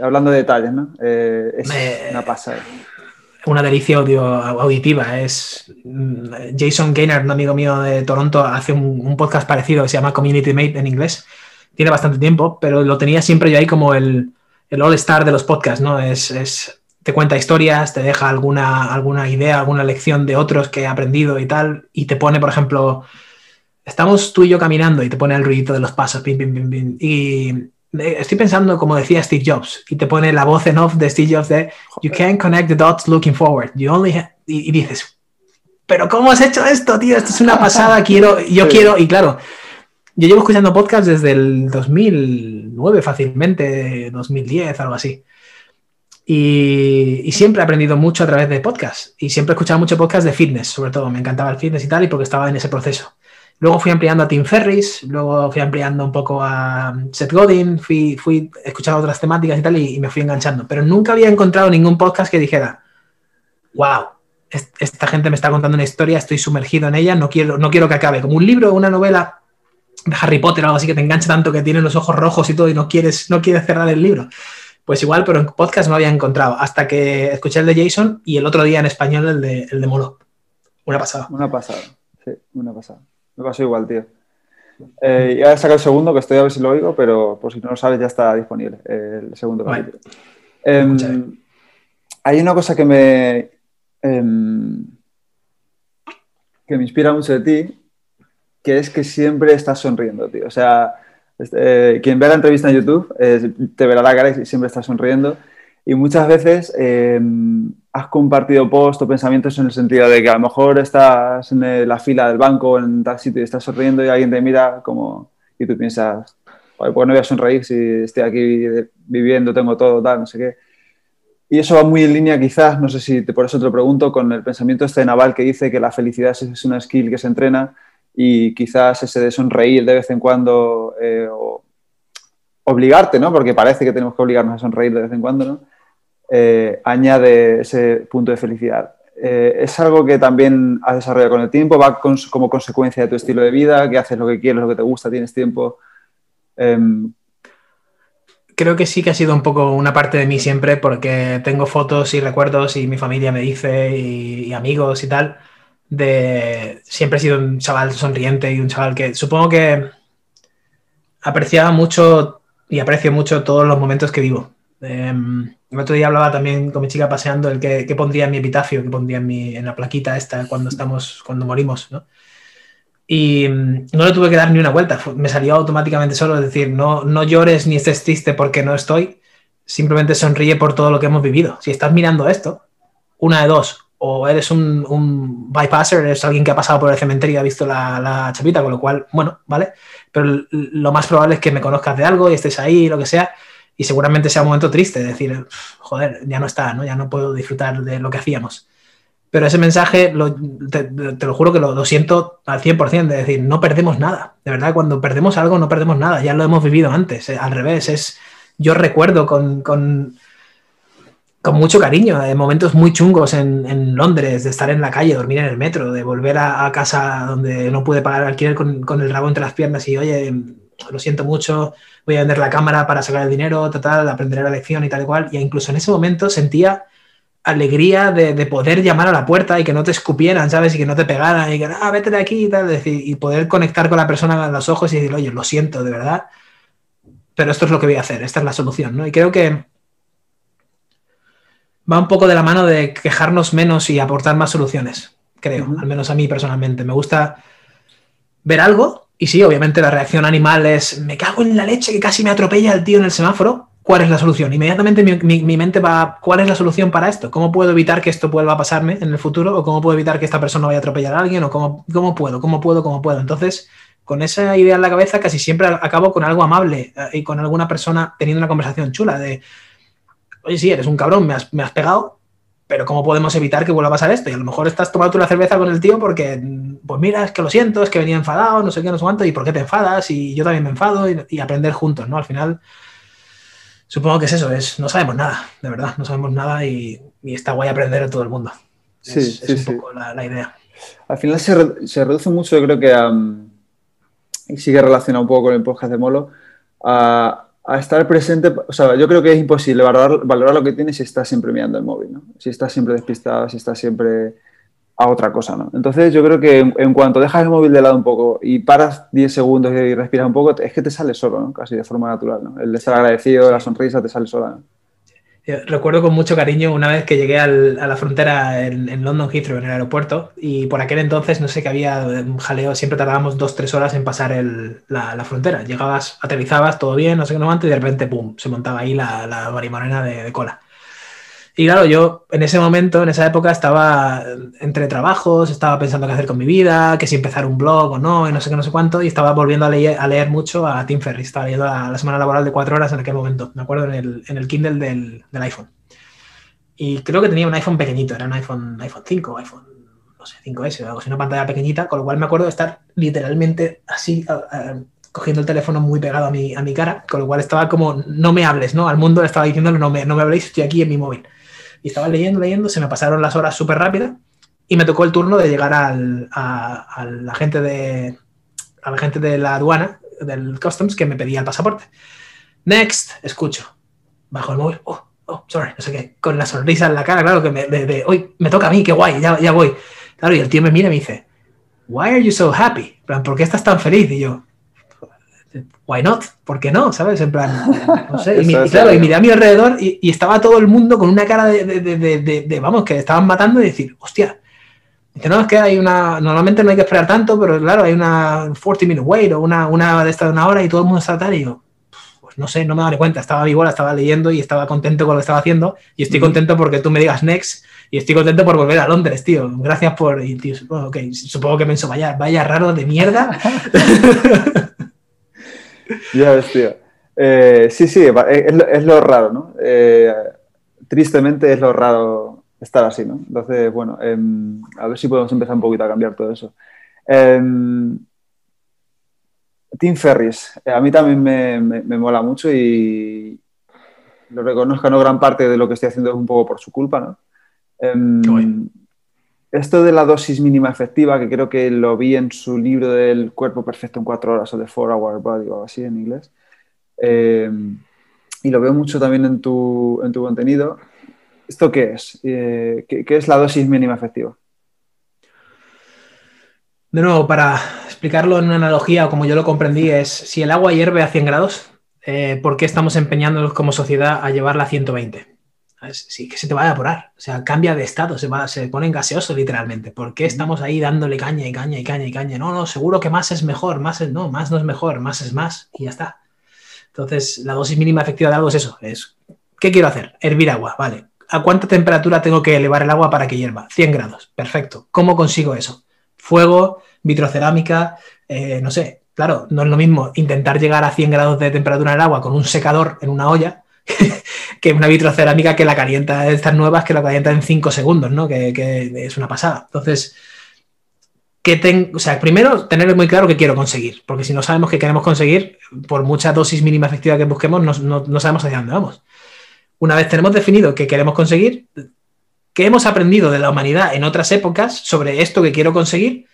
Speaker 1: hablando de detalles, ¿no? Eh, es una pasada.
Speaker 2: Una delicia audio, auditiva. Es mm, Jason Gaynard, un amigo mío de Toronto, hace un, podcast parecido que se llama Community Mate en inglés. Tiene bastante tiempo, pero lo tenía siempre yo ahí como el, el all-star de los podcasts, ¿no? Es, es te cuenta historias, te deja alguna, alguna idea, alguna lección de otros que he aprendido y tal, y te pone, por ejemplo, estamos tú y yo caminando y te pone el ruidito de los pasos, y estoy pensando como decía Steve Jobs, y te pone la voz en off de Steve Jobs de You can't connect the dots looking forward, you only y, dices, pero ¿cómo has hecho esto, tío? Esto es una [LAUGHS] pasada, quiero, yo quiero, y claro, yo llevo escuchando podcasts desde el 2009 fácilmente, 2010, algo así. Y, siempre he aprendido mucho a través de podcasts. Y siempre he escuchado mucho podcast de fitness, sobre todo. Me encantaba el fitness y tal, y porque estaba en ese proceso. Luego fui ampliando a Tim Ferris, luego fui ampliando un poco a Seth Godin, fui, escuchando otras temáticas y tal, y, me fui enganchando. Pero nunca había encontrado ningún podcast que dijera, wow, esta gente me está contando una historia, estoy sumergido en ella, no quiero, no quiero que acabe. Como un libro una novela de Harry Potter o algo así que te engancha tanto que tiene los ojos rojos y todo y no quieres, no quieres cerrar el libro. Pues igual, pero en podcast no había encontrado. Hasta que escuché el de Jason y el otro día en español el de, el de Molo. Una pasada.
Speaker 1: Una pasada, sí, una pasada. Me pasó igual, tío. Eh, ya he sacado el segundo, que estoy a ver si lo oigo, pero por si no lo sabes, ya está disponible el segundo capítulo. Em, hay una cosa que me, em, que me inspira mucho de ti, que es que siempre estás sonriendo, tío. O sea, Este, quien ve la entrevista en YouTube te verá la cara y siempre está sonriendo. Y muchas veces em, has compartido posts o pensamientos en el sentido de que a lo mejor estás en la fila del banco en tal sitio y estás sonriendo y alguien te mira como y tú piensas, pues no voy a sonreír si estoy aquí viviendo, tengo todo, tal, no sé qué. Y eso va muy en línea quizás, no sé si te, por eso te lo pregunto, con el pensamiento este Naval que dice que la felicidad es una skill que se entrena y quizás ese de sonreír de vez en cuando eh, o obligarte, ¿no? Porque parece que tenemos que obligarnos a sonreír de vez en cuando, ¿no? Eh, añade ese punto de felicidad. Eh, ¿Es algo que también has desarrollado con el tiempo? ¿Va como consecuencia de tu estilo de vida? ¿Que haces lo que quieres, lo que te gusta, tienes tiempo? Em,
Speaker 2: Creo que sí que ha sido un poco una parte de mí siempre porque tengo fotos y recuerdos y mi familia me dice y, amigos y tal de siempre he sido un chaval sonriente y un chaval que supongo que apreciaba mucho y aprecio mucho todos los momentos que vivo. Em, el otro día hablaba también con mi chica paseando el que, pondría en mi epitafio, que pondría en, mi, en la plaquita esta cuando estamos, cuando morimos, ¿no? Y mm, no le tuve que dar ni una vuelta, me salió automáticamente solo, es decir, no, no llores ni estés triste porque no estoy, simplemente sonríe por todo lo que hemos vivido. Si estás mirando esto, una de dos, o eres un, un bypasser, eres alguien que ha pasado por el cementerio y ha visto la, la, chapita, con lo cual, bueno, ¿vale? Pero lo más probable es que me conozcas de algo y estés ahí, lo que sea, y seguramente sea un momento triste, decir, joder, ya no está, ¿no? Ya no puedo disfrutar de lo que hacíamos. Pero ese mensaje, te, lo juro que lo, siento al 100%, de decir, no perdemos nada. De verdad, cuando perdemos algo, no perdemos nada. Ya lo hemos vivido antes. Eh, al revés, es. Yo recuerdo con, con, mucho cariño de momentos muy chungos en, Londres, de estar en la calle, dormir en el metro, de volver a, casa donde no pude pagar alquiler con, con, el rabo entre las piernas y, oye, lo siento mucho, voy a vender la cámara para sacar el dinero, total, aprenderé la lección y tal y cual. Y incluso en ese momento sentía alegría de, poder llamar a la puerta y que no te escupieran, ¿sabes? Y que no te pegaran y que, ah, vete de aquí y tal, y poder conectar con la persona en los ojos y decir, oye, lo siento, de verdad, pero esto es lo que voy a hacer, esta es la solución, ¿no? Y creo que va un poco de la mano de quejarnos menos y aportar más soluciones, creo, al menos a mí personalmente. Me gusta ver algo y sí, obviamente la reacción animal es, me cago en la leche que casi me atropella el tío en el semáforo, ¿cuál es la solución? Inmediatamente mi, mente va, ¿cuál es la solución para esto? ¿Cómo puedo evitar que esto vuelva a pasarme en el futuro? ¿O cómo puedo evitar que esta persona vaya a atropellar a alguien? ¿O cómo, cómo puedo? ¿Cómo puedo? ¿Cómo puedo? Entonces, con esa idea en la cabeza, casi siempre acabo con algo amable eh, y con alguna persona teniendo una conversación chula de, oye, sí, eres un cabrón, me has, me has pegado, pero ¿cómo podemos evitar que vuelva a pasar esto? Y a lo mejor estás tomando una cerveza con el tío porque, pues mira, es que lo siento, es que venía enfadado, no sé qué, no sé cuánto, y por qué te enfadas, y yo también me enfado, y, y aprender juntos, ¿no? Al final Supongo que es eso, es no sabemos nada, de verdad, no sabemos nada y, está guay aprender a todo el mundo. Sí, es, sí, un poco la, idea.
Speaker 1: Al final se, se, reduce mucho, yo creo que y sigue relacionado un poco con el podcast de Molo, a, a, estar presente, o sea, yo creo que es imposible valorar, valorar lo que tienes si estás siempre mirando el móvil, ¿no? Si estás siempre despistado, si estás siempre a otra cosa, ¿no? Entonces yo creo que en, cuanto dejas el móvil de lado un poco y paras 10 segundos y respiras un poco, es que te sale solo, ¿no? Casi de forma natural, ¿no? El de estar agradecido, la sonrisa te sale sola, ¿no?
Speaker 2: Recuerdo con mucho cariño una vez que llegué a la frontera en, London Heathrow, en el aeropuerto, y por aquel entonces no sé que había un jaleo, siempre tardábamos dos, tres horas en pasar la, frontera. Llegabas, aterrizabas, todo bien, no sé qué no antes, y de repente, pum, se montaba ahí la, la de cola. Y claro, yo en ese momento, en esa época, estaba entre trabajos, estaba pensando qué hacer con mi vida, que si empezar un blog o no, y no sé qué, no sé cuánto, y estaba volviendo a leer, a leer mucho a Tim Ferriss, estaba leyendo la, semana laboral de cuatro horas en aquel momento, me acuerdo, en el, en el Kindle del, del, iPhone. Y creo que tenía un iPhone pequeñito, era un iPhone, iPhone 5, iPhone, no sé, 5S o algo así, una pantalla pequeñita, con lo cual me acuerdo de estar literalmente así, cogiendo el teléfono muy pegado a mi, a mi cara, con lo cual estaba como, no me hables, ¿no? Al mundo le estaba diciendo, no me, no me habléis, estoy aquí en mi móvil y estaba leyendo, leyendo, se me pasaron las horas súper rápidas y me tocó el turno de llegar al, a, la gente de, a la gente de la aduana, del Customs, que me pedía el pasaporte. Next, escucho. Bajo el móvil. Oh, oh, sorry, no sé qué. Con la sonrisa en la cara, claro, que me, hoy me toca a mí, qué guay, ya, ya voy. Claro, y el tío me mira y me dice, Why are you so happy? ¿por qué estás tan feliz? Y yo, why not? ¿Por qué no? ¿Sabes? En plan, [LAUGHS] no sé. Y, claro, y miré a mi alrededor y, estaba todo el mundo con una cara de, vamos, que estaban matando y decir, hostia, Dice, no, es que hay una, normalmente no hay que esperar tanto, pero claro, hay una 40 minute wait o una, una de estas de una hora y todo el mundo está tal y yo, pues no sé, no me doy cuenta, estaba vivo, la estaba leyendo y estaba contento con lo que estaba haciendo y estoy contento porque tú me digas next y estoy contento por volver a Londres, tío. Gracias por, y, tío, supongo, okay, supongo que pienso, vaya, vaya raro de mierda. [LAUGHS] [LAUGHS]
Speaker 1: ya ves, tío. Eh, sí, sí, es lo, es lo raro, ¿no? Eh, tristemente es lo raro estar así, ¿no? Entonces, bueno, em, a ver si podemos empezar un poquito a cambiar todo eso. Em, Tim Ferris, eh, a mí también me, mola mucho y lo reconozco, ¿no? Gran parte de lo que estoy haciendo es un poco por su culpa, ¿no? Esto de la dosis mínima efectiva, que creo que lo vi en su libro del cuerpo perfecto en cuatro horas o de Four Hour Body o algo así en inglés, y lo veo mucho también en tu, en tu contenido, ¿Esto qué es? Eh, ¿qué, es la dosis mínima efectiva?
Speaker 2: De nuevo, para explicarlo en una analogía, como yo lo comprendí, es si el agua hierve a 100 grados, eh, ¿por qué estamos empeñándonos como sociedad a llevarla a 120? Sí, que se te va a evaporar, o sea, cambia de estado, se, va, se pone en gaseoso literalmente. ¿Por qué estamos ahí dándole caña y caña y caña y caña? No, no, seguro que más es mejor, más es no, más no es mejor, más es más y ya está. Entonces, la dosis mínima efectiva de algo es eso, es ¿qué quiero hacer? Hervir agua, vale. ¿A cuánta temperatura tengo que elevar el agua para que hierva? 100 grados. Perfecto. ¿Cómo consigo eso? Fuego, vitrocerámica, eh, no sé. Claro, no es lo mismo intentar llegar a 100 grados de temperatura en el agua con un secador en una olla [LAUGHS] que una vitrocerámica que la calienta estas nuevas que la calienta en 5 segundos, ¿no? Que, es una pasada. Entonces, que tengo, o sea, primero tener muy claro qué quiero conseguir, porque si no sabemos qué queremos conseguir, por mucha dosis mínima efectiva que busquemos, no, no sabemos hacia dónde vamos. Una vez tenemos definido qué queremos conseguir, qué hemos aprendido de la humanidad en otras épocas sobre esto que quiero conseguir,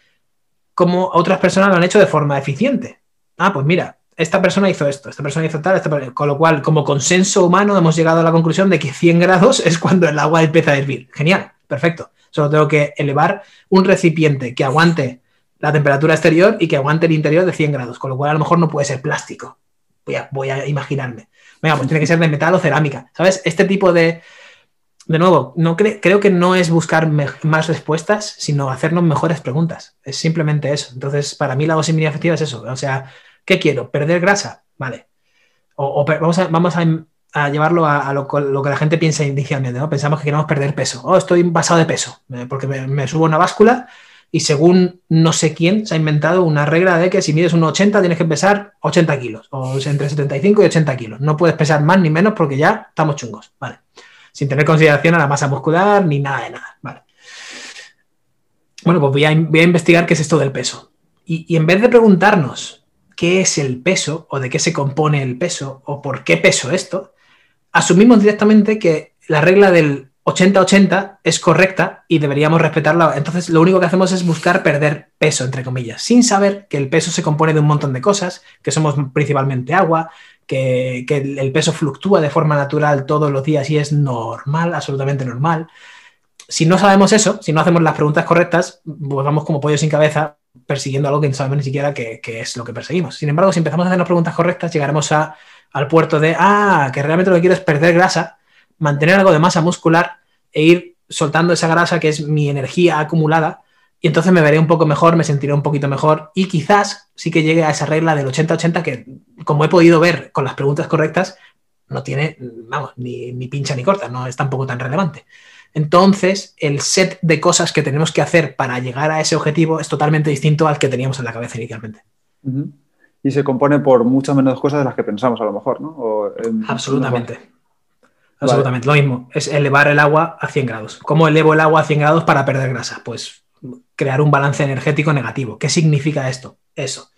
Speaker 2: cómo otras personas lo han hecho de forma eficiente. Ah, pues mira, esta persona hizo esto, esta persona hizo tal, con lo cual, como consenso humano, hemos llegado a la conclusión de que 100 grados [LAUGHS] es cuando el agua empieza a hervir. Genial, perfecto. Solo tengo que elevar un recipiente que aguante la temperatura exterior y que aguante el interior de 100 grados, con lo cual a lo mejor no puede ser plástico. Voy a, imaginarme. Venga, pues tiene que ser de metal o cerámica. ¿Sabes? Este tipo de. De nuevo, no creo que no es buscar más respuestas, sino hacernos mejores preguntas. Es simplemente eso. Entonces, para mí la dosis mínima efectiva es eso. O sea, ¿qué quiero? ¿Perder grasa? Vale. O, vamos, a, vamos a, llevarlo a, lo, que la gente piensa inicialmente, ¿no? Pensamos que queremos perder peso. Oh, estoy basado de peso, eh, porque me, me subo una báscula y según no sé quién se ha inventado una regla de que si mides un 80 tienes que pesar 80 kilos, o entre 75 y 80 kilos. No puedes pesar más ni menos porque ya estamos chungos, ¿vale? Sin tener consideración a la masa muscular ni nada de nada, ¿vale? Bueno, pues voy a, investigar qué es esto del peso. Y en vez de preguntarnos qué es el peso o de qué se compone el peso o por qué peso esto, asumimos directamente que la regla del 80-80 es correcta y deberíamos respetarla. Entonces, lo único que hacemos es buscar perder peso, entre comillas, sin saber que el peso se compone de un montón de cosas, que somos principalmente agua, que, el peso fluctúa de forma natural todos los días y es normal, absolutamente normal. Si no sabemos eso, si no hacemos las preguntas correctas, pues vamos como pollo sin cabeza persiguiendo algo que no sabemos ni siquiera qué, es lo que perseguimos. Sin embargo, si empezamos a hacer las preguntas correctas, llegaremos a, al puerto de, ah, que realmente lo que quiero es perder grasa mantener algo de masa muscular e ir soltando esa grasa que es mi energía acumulada y entonces me veré un poco mejor, me sentiré un poquito mejor y quizás sí que llegue a esa regla del 80-80 que, como he podido ver con las preguntas correctas, no tiene, vamos, ni, pincha ni corta, no es tampoco tan relevante. Entonces, el set de cosas que tenemos que hacer para llegar a ese objetivo es totalmente distinto al que teníamos en la cabeza inicialmente.
Speaker 1: Y se compone por muchas menos cosas de las que pensamos a lo mejor, ¿no?
Speaker 2: Absolutamente. Absolutamente, lo mismo. Es elevar el agua a 100 grados. ¿Cómo elevo el agua a 100 grados para perder grasa? Pues crear un balance energético negativo. ¿Qué significa esto? Eso.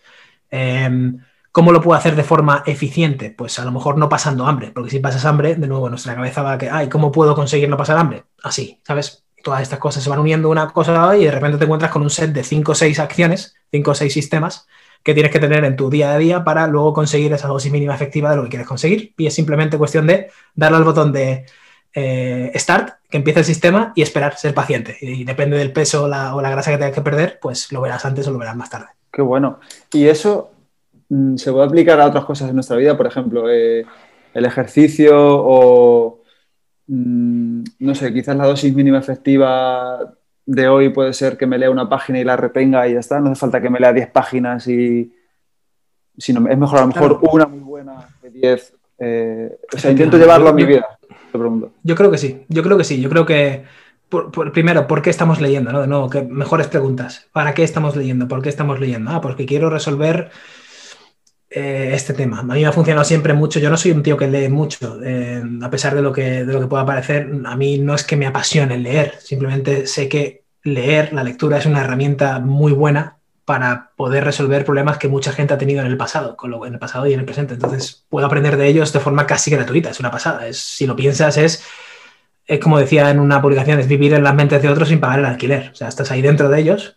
Speaker 2: Em, ¿Cómo lo puedo hacer de forma eficiente? Pues a lo mejor no pasando hambre, porque si pasas hambre, de nuevo nuestra cabeza va a que, ay, ¿cómo puedo conseguir no pasar hambre? Así, ¿sabes? Todas estas cosas se van uniendo una cosa y de repente te encuentras con un set de 5 o 6 acciones, 5 o 6 sistemas que tienes que tener en tu día a día para luego conseguir esa dosis mínima efectiva de lo que quieres conseguir. Y es simplemente cuestión de darle al botón de eh, Start, que empiece el sistema y esperar, ser paciente. Y, depende del peso o la grasa que tengas que perder, pues lo verás antes o lo verás más tarde.
Speaker 1: Qué bueno. Y eso mm, se puede aplicar a otras cosas en nuestra vida, por ejemplo, eh, el ejercicio o, mm, no sé, quizás la dosis mínima efectiva de hoy puede ser que me lea una página y la retenga y ya está. No hace falta que me lea 10 páginas y... Sino es mejor a lo mejor una muy buena de 10. Eh, o sea, intento llevarlo a mi vida. Te pregunto.
Speaker 2: Yo creo que sí, yo creo que sí. Yo creo que, primero, ¿por qué estamos leyendo? ¿no? De nuevo, que mejores preguntas. ¿Para qué estamos leyendo? ¿Por qué estamos leyendo? Ah, porque quiero resolver eh, este tema. A mí me ha funcionado siempre mucho. Yo no soy un tío que lee mucho, eh, a pesar de lo, que, de lo que pueda parecer. A mí no es que me apasione leer, simplemente sé que leer, la lectura es una herramienta muy buena para poder resolver problemas que mucha gente ha tenido en el pasado, con lo, en el pasado y en el presente. Entonces puedo aprender de ellos de forma casi gratuita, es una pasada. Es, si lo piensas, es, es como decía en una publicación, es vivir en las mentes de otros sin pagar el alquiler. O sea, estás ahí dentro de ellos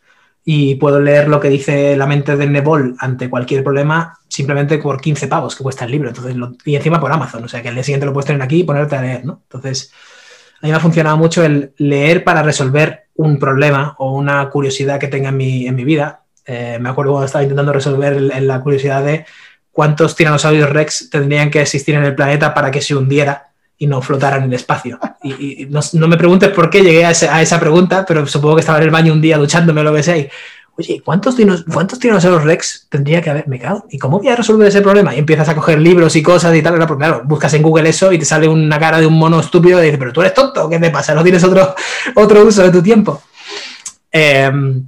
Speaker 2: y puedo leer lo que dice la mente de Nebol ante cualquier problema simplemente por 15 pavos que cuesta el libro. Entonces, y encima por Amazon, o sea que el día siguiente lo puedes tener aquí y ponerte a leer, ¿no? Entonces, a mí me ha funcionado mucho el leer para resolver un problema o una curiosidad que tenga en mi, en mi vida. Eh, me acuerdo cuando estaba intentando resolver la curiosidad de cuántos tiranosaurios rex tendrían que existir en el planeta para que se hundiera y no flotaran en el espacio. Y, no, me preguntes por qué llegué a, esa pregunta, pero supongo que estaba en el baño un día duchándome o lo que sea. Y, Oye, ¿cuántos, dinos, ¿cuántos dinosaurios Rex tendría que haber? Me cago. ¿Y cómo voy a resolver ese problema? Y empiezas a coger libros y cosas y tal. Porque, claro, buscas en Google eso y te sale una cara de un mono estúpido y dices, pero tú eres tonto, ¿qué te pasa? ¿No tienes otro, [LAUGHS] otro uso de tu tiempo? Em,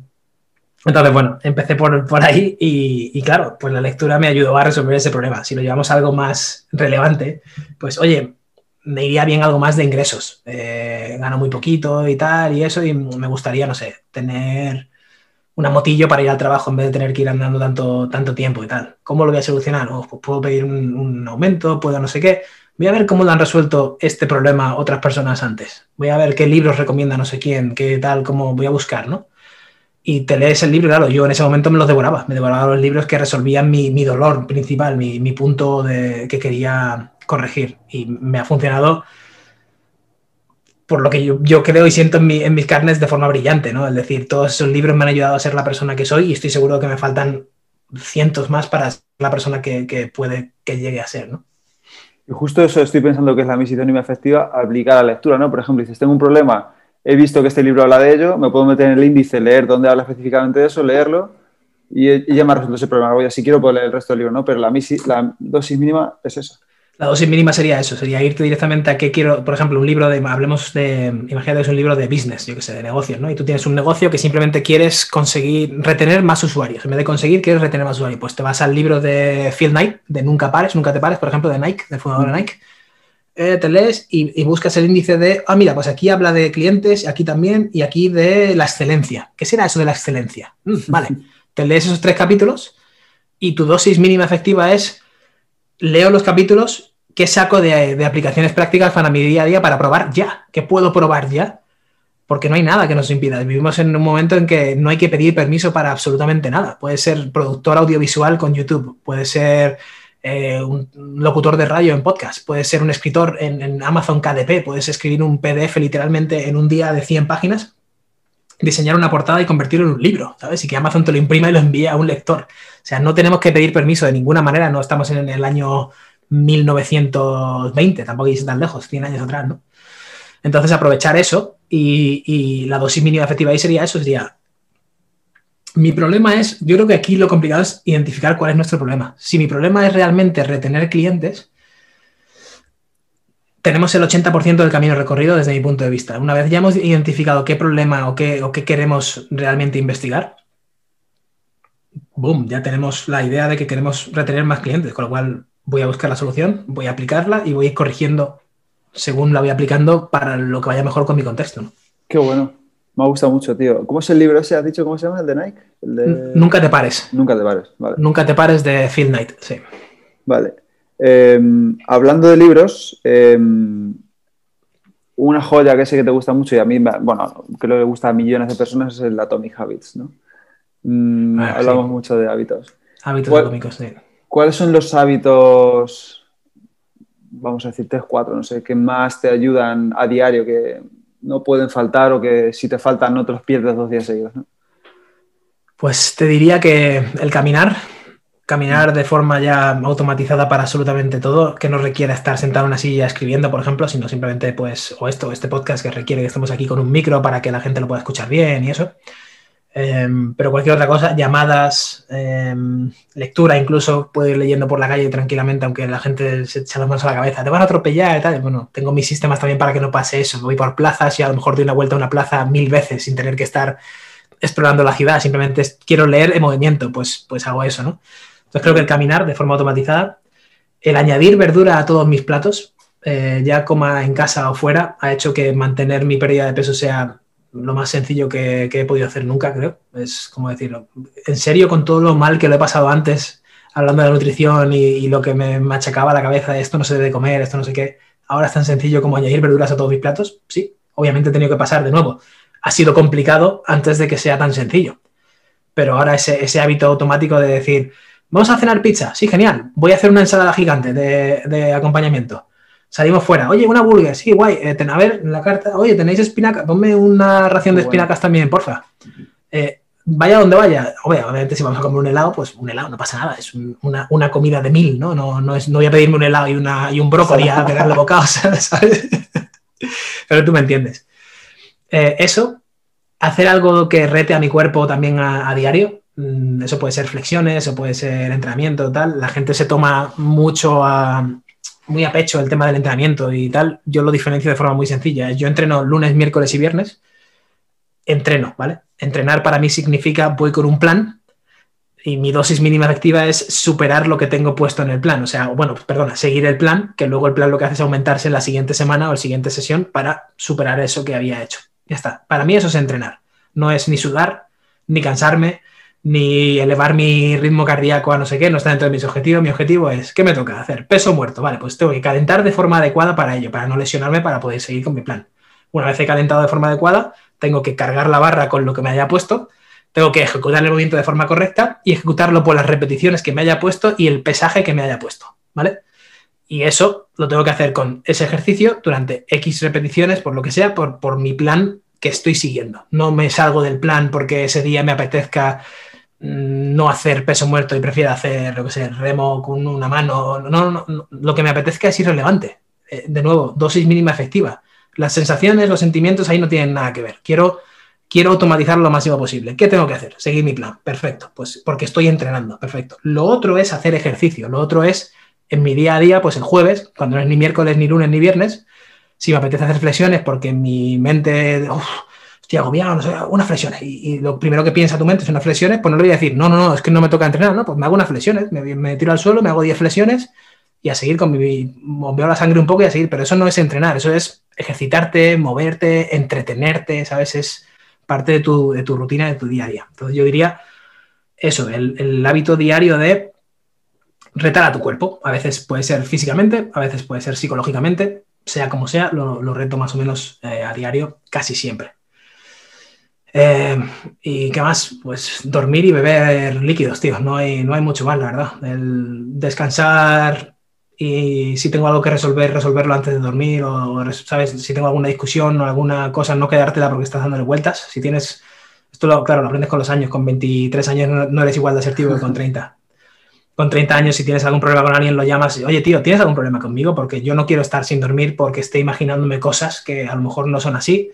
Speaker 2: entonces, bueno, empecé por, por ahí y, y, claro, pues la lectura me ayudó a resolver ese problema. Si lo llevamos a algo más relevante, pues oye, me iría bien algo más de ingresos. Eh, gano muy poquito y tal, y eso, y me gustaría, no sé, tener una motillo para ir al trabajo en vez de tener que ir andando tanto, tanto tiempo y tal. ¿Cómo lo voy a solucionar? Oh, pues puedo pedir un, aumento, puedo no sé qué. Voy a ver cómo lo han resuelto este problema otras personas antes. Voy a ver qué libros recomienda no sé quién, qué tal, cómo voy a buscar, ¿no? Y te lees el libro, claro, yo en ese momento me los devoraba, me devoraba los libros que resolvían mi, mi dolor principal, mi, mi punto de, que quería corregir. Y me ha funcionado por lo que yo, creo y siento en, mis carnes de forma brillante, ¿no? Es decir, todos esos libros me han ayudado a ser la persona que soy y estoy seguro que me faltan cientos más para ser la persona que, puede que llegue a ser, ¿no?
Speaker 1: Y justo eso estoy pensando que es la misitónima efectiva aplicar a la lectura, ¿no? Por ejemplo, si tengo un problema, he visto que este libro habla de ello, me puedo meter en el índice, leer dónde habla específicamente de eso, leerlo y, ya me ha resuelto ese problema. Oye, si quiero puedo leer el resto del libro, ¿no? Pero la, la dosis mínima es esa.
Speaker 2: La dosis mínima sería eso, sería irte directamente a qué quiero, por ejemplo, un libro de, hablemos de, imagínate que es un libro de business, yo que sé, de negocios, ¿no? Y tú tienes un negocio que simplemente quieres conseguir, retener más usuarios. En vez de conseguir, quieres retener más usuarios. Pues te vas al libro de Phil Knight, de Nunca Pares, Nunca Te Pares, por ejemplo, de Nike, del fundador de Nike. Eh, te lees y, buscas el índice de, ah, mira, pues aquí habla de clientes, aquí también, y aquí de la excelencia. ¿Qué será eso de la excelencia? Mm, [LAUGHS] vale, te lees esos tres capítulos y tu dosis mínima efectiva es, leo los capítulos ¿qué saco de, aplicaciones prácticas para mi día a día para probar ya? ¿Qué puedo probar ya? Porque no hay nada que nos impida. Vivimos en un momento en que no hay que pedir permiso para absolutamente nada. Puede ser productor audiovisual con YouTube, puede ser eh, un locutor de radio en podcast, puede ser un escritor en, Amazon KDP, puedes escribir un PDF literalmente en un día de 100 páginas, diseñar una portada y convertirlo en un libro, ¿sabes? Y que Amazon te lo imprima y lo envíe a un lector. O sea, no tenemos que pedir permiso de ninguna manera, no estamos en el año 1920, tampoco es tan lejos, 100 años atrás, ¿no? Entonces aprovechar eso y, la dosis mínima efectiva ahí sería eso, sería... Mi problema es, yo creo que aquí lo complicado es identificar cuál es nuestro problema. Si mi problema es realmente retener clientes, tenemos el 80% del camino recorrido desde mi punto de vista. Una vez ya hemos identificado qué problema o qué, o qué queremos realmente investigar, boom, ya tenemos la idea de que queremos retener más clientes, con lo cual voy a buscar la solución, voy a aplicarla y voy a ir corrigiendo según la voy aplicando para lo que vaya mejor con mi contexto. ¿no?
Speaker 1: Qué bueno. Me ha gustado mucho, tío. ¿Cómo es el libro ese? ¿Has dicho cómo se llama? ¿El de Nike?
Speaker 2: Nunca te pares.
Speaker 1: Nunca te pares, vale.
Speaker 2: Nunca te pares de Phil Knight, sí.
Speaker 1: Vale. Em, hablando de libros, em, una joya que sé que te gusta mucho y a mí, bueno, creo que le gusta a millones de personas es el Atomic Habits, ¿no? Mm, ah, hablamos mucho de hábitos.
Speaker 2: Hábitos atómicos, sí.
Speaker 1: ¿Cuáles son los hábitos, vamos a decir tres, cuatro, no sé, que más te ayudan a diario, que no pueden faltar o que si te faltan no te los pierdes dos días seguidos?
Speaker 2: Pues te diría que el caminar caminar de forma ya automatizada para absolutamente todo, que no requiera estar sentado en una silla escribiendo, por ejemplo, sino simplemente, pues, o esto, este podcast que requiere que estemos aquí con un micro para que la gente lo pueda escuchar bien y eso. Em, pero cualquier otra cosa, llamadas, em, lectura, incluso puedo ir leyendo por la calle tranquilamente, aunque la gente se echa las manos a la cabeza, te van a atropellar y tal. Bueno, tengo mis sistemas también para que no pase eso. Voy por plazas y a lo mejor doy una vuelta a una plaza mil veces sin tener que estar explorando la ciudad, simplemente quiero leer en movimiento, pues, pues hago eso, ¿no? Entonces creo que el caminar de forma automatizada, el añadir verdura a todos mis platos, eh, ya coma en casa o fuera, ha hecho que mantener mi pérdida de peso sea lo más sencillo que, he podido hacer nunca, creo. Es como decirlo. En serio, con todo lo mal que lo he pasado antes, hablando de la nutrición y, lo que me machacaba la cabeza, esto no se debe comer, esto no sé qué, ahora es tan sencillo como añadir verduras a todos mis platos. Sí, obviamente he tenido que pasar de nuevo. Ha sido complicado antes de que sea tan sencillo. Pero ahora ese hábito automático de decir, Vamos a cenar pizza. Sí, genial. Voy a hacer una ensalada gigante de, acompañamiento. Salimos fuera. Oye, una burger. Sí, guay. Eh, a ver, en la carta. Oye, ¿tenéis espinacas? Ponme una ración de espinacas también, porfa. Eh, vaya donde vaya. Obviamente, si vamos a comer un helado, pues un helado no pasa nada. Es una, comida de mil, ¿no? No, no, es, no voy a pedirme un helado y, una, y un brócoli a pegarle bocado, [LAUGHS] ¿sabes? Pero tú me entiendes. Eh, eso, hacer algo que rete a mi cuerpo también a diario, Mm, eso puede ser flexiones, eso puede ser entrenamiento, tal. La gente se toma mucho a, muy a pecho el tema del entrenamiento y tal. Yo lo diferencio de forma muy sencilla. Yo entreno lunes, miércoles y viernes. Entreno, ¿vale? Entrenar para mí significa voy con un plan y mi dosis mínima efectiva es superar lo que tengo puesto en el plan. O sea, bueno, perdona, seguir el plan, que luego el plan lo que hace es aumentarse en la siguiente semana o la siguiente sesión para superar eso que había hecho. Ya está. Para mí eso es entrenar. No es ni sudar, ni cansarme, ni elevar mi ritmo cardíaco a no sé qué, no está dentro de mis objetivos. Mi objetivo es, ¿qué me toca hacer? Peso muerto, vale, pues tengo que calentar de forma adecuada para ello, para no lesionarme, para poder seguir con mi plan. Una vez he calentado de forma adecuada, tengo que cargar la barra con lo que me haya puesto, tengo que ejecutar el movimiento de forma correcta y ejecutarlo por las repeticiones que me haya puesto y el pesaje que me haya puesto, ¿vale? Y eso lo tengo que hacer con ese ejercicio durante X repeticiones, por lo que sea, por, por mi plan que estoy siguiendo. No me salgo del plan porque ese día me apetezca no hacer peso muerto y prefiero hacer, lo que sé, remo con una mano. No, no, lo que me apetezca es irrelevante. Eh, de nuevo, dosis mínima efectiva. Las sensaciones, los sentimientos ahí no tienen nada que ver. Quiero, quiero automatizar lo máximo posible. ¿Qué tengo que hacer? Seguir mi plan. Perfecto. Pues porque estoy entrenando. Perfecto. Lo otro es hacer ejercicio. Lo otro es, en mi día a día, pues el jueves, cuando no es ni miércoles, ni lunes, ni viernes, si me apetece hacer flexiones porque mi mente estoy agobiado, no sé, unas flexiones. Y, lo primero que piensa tu mente son unas flexiones, pues no le voy a decir, no, no, no, es que no me toca entrenar, ¿no? Pues me hago unas flexiones, me, tiro al suelo, me hago 10 flexiones y a seguir con mi. bombeo la sangre un poco y a seguir, pero eso no es entrenar, eso es ejercitarte, moverte, entretenerte, ¿sabes? Es parte de tu, de tu rutina, de tu día a día. Entonces yo diría eso, el, hábito diario de retar a tu cuerpo. A veces puede ser físicamente, a veces puede ser psicológicamente, sea como sea, lo, reto más o menos eh, a diario, casi siempre. Eh, ¿Y qué más? Pues dormir y beber líquidos, tío. No hay, no hay mucho más, la verdad. El descansar y si tengo algo que resolver, resolverlo antes de dormir o, ¿sabes? Si tengo alguna discusión o alguna cosa, no quedártela porque estás dándole vueltas. Si tienes... Esto, lo, claro, lo aprendes con los años. Con 23 años no, eres igual de asertivo que con 30. Con 30 años, si tienes algún problema con alguien, lo llamas, oye, tío, ¿tienes algún problema conmigo? Porque yo no quiero estar sin dormir porque esté imaginándome cosas que a lo mejor no son así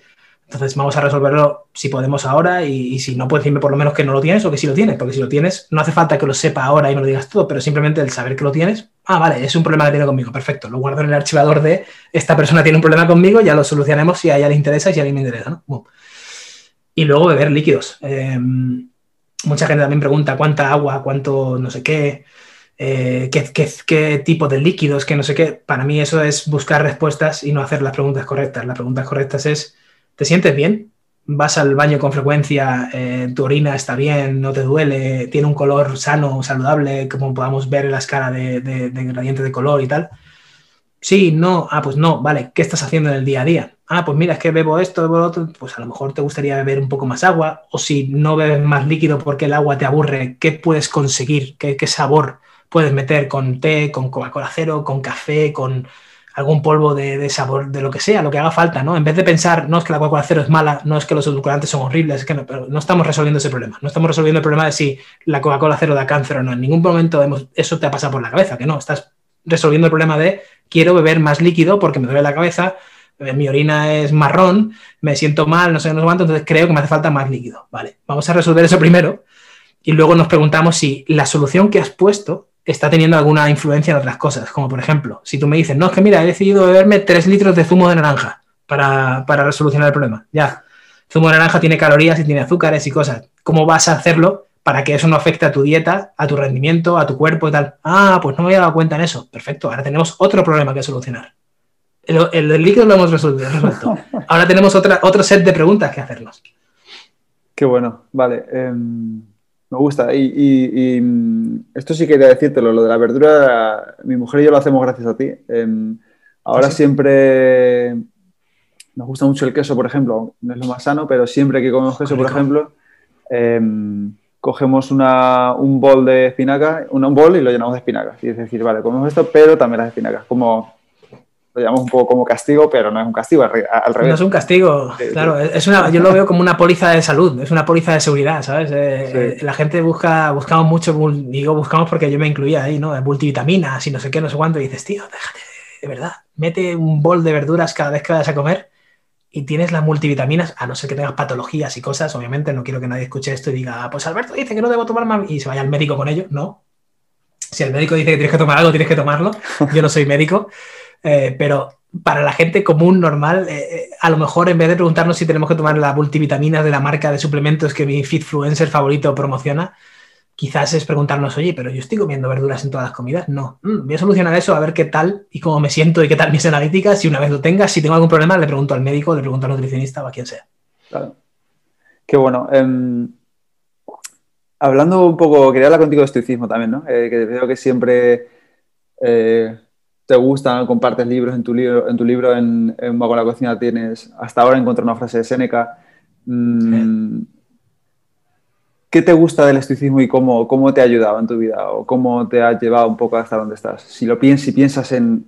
Speaker 2: entonces vamos a resolverlo si podemos ahora y, si no, puedes decirme por lo menos que no lo tienes o que sí lo tienes, porque si lo tienes, no hace falta que lo sepa ahora y me lo digas todo, pero simplemente el saber que lo tienes, ah, vale, es un problema que tiene conmigo, perfecto, lo guardo en el archivador de esta persona tiene un problema conmigo, ya lo solucionaremos si a ella le interesa y si a alguien me interesa, ¿no? Y luego beber líquidos. Em, mucha gente también pregunta cuánta agua, cuánto no sé qué, eh, qué, qué, qué, tipo de líquidos, qué no sé qué. Para mí eso es buscar respuestas y no hacer las preguntas correctas. Las preguntas correctas es ¿Te sientes bien? ¿Vas al baño con frecuencia? Eh, ¿Tu orina está bien? ¿No te duele? ¿Tiene un color sano, saludable, como podamos ver en la escala de, de, de gradiente de color y tal? Sí, no, ah, pues no, vale, ¿qué estás haciendo en el día a día? Ah, pues mira, es que bebo esto, bebo lo otro, pues a lo mejor te gustaría beber un poco más agua, o si no bebes más líquido porque el agua te aburre, ¿qué puedes conseguir? ¿Qué, qué sabor puedes meter con té, con Coca-Cola cero, con café, con algún polvo de, sabor, de lo que sea, lo que haga falta, ¿no? En vez de pensar, no es que la Coca-Cola cero es mala, no es que los edulcorantes son horribles, es que no, pero no estamos resolviendo ese problema. No estamos resolviendo el problema de si la Coca-Cola cero da cáncer o no. En ningún momento hemos, eso te ha pasado por la cabeza, que no. Estás resolviendo el problema de quiero beber más líquido porque me duele la cabeza, eh, mi orina es marrón, me siento mal, no sé, no sé cuánto, entonces creo que me hace falta más líquido. Vale, vamos a resolver eso primero y luego nos preguntamos si la solución que has puesto está teniendo alguna influencia en otras cosas. Como por ejemplo, si tú me dices, no, es que mira, he decidido beberme 3 litros de zumo de naranja para, para resolucionar el problema. Ya, zumo de naranja tiene calorías y tiene azúcares y cosas. ¿Cómo vas a hacerlo para que eso no afecte a tu dieta, a tu rendimiento, a tu cuerpo y tal? Ah, pues no me había dado cuenta en eso. Perfecto, ahora tenemos otro problema que solucionar. El, el, líquido lo hemos resuelto. [LAUGHS] Ahora tenemos otra, otro set de preguntas que hacernos.
Speaker 1: Qué bueno, vale. Em, me gusta. Y, mm, esto sí quería decírtelo, lo de la verdura, mi mujer y yo lo hacemos gracias a ti. Em, ahora siempre nos gusta mucho el queso, por ejemplo, no es lo más sano, pero siempre que comemos queso, por ejemplo, em, cogemos un bol de espinaca, un, bol y lo llenamos de espinacas. Y es decir, vale, comemos esto, pero también las espinacas, como lo llamamos un poco como castigo, pero no es un castigo, al, revés.
Speaker 2: No es un castigo, claro. Es una, yo lo veo como una póliza de salud, es una póliza de seguridad, ¿sabes? Eh, la gente busca, buscamos mucho, digo buscamos porque yo me incluía ahí, ¿no? Multivitaminas y no sé qué, no sé cuánto, y dices, tío, déjate, de verdad, mete un bol de verduras cada vez que vayas a comer y tienes las multivitaminas, a no ser que tengas patologías y cosas, obviamente no quiero que nadie escuche esto y diga, pues Alberto dice que no debo tomar más y se vaya al médico con ello, no. Si el médico dice que tienes que tomar algo, tienes que tomarlo. Yo no soy médico. Eh, pero para la gente común, normal, eh, eh, a lo mejor en vez de preguntarnos si tenemos que tomar la multivitamina de la marca de suplementos que mi Fitfluencer favorito promociona, quizás es preguntarnos, oye, pero yo estoy comiendo verduras en todas las comidas. No, mm, voy a solucionar eso, a ver qué tal y cómo me siento y qué tal [LAUGHS] mis analíticas. Si una vez lo tenga, si tengo algún problema, le pregunto al médico, le pregunto al nutricionista o a quien sea.
Speaker 1: Claro. Qué bueno. Em, hablando un poco, quería hablar contigo de estoicismo también, ¿no? que veo que siempre te gusta, compartes libros en tu libro, en tu libro en, en la Cocina tienes, hasta ahora encontré una frase de Séneca. Mm, ¿Qué te gusta del estoicismo y cómo, cómo te ha ayudado en tu vida o cómo te ha llevado un poco hasta donde estás? Si lo piensas, si piensas en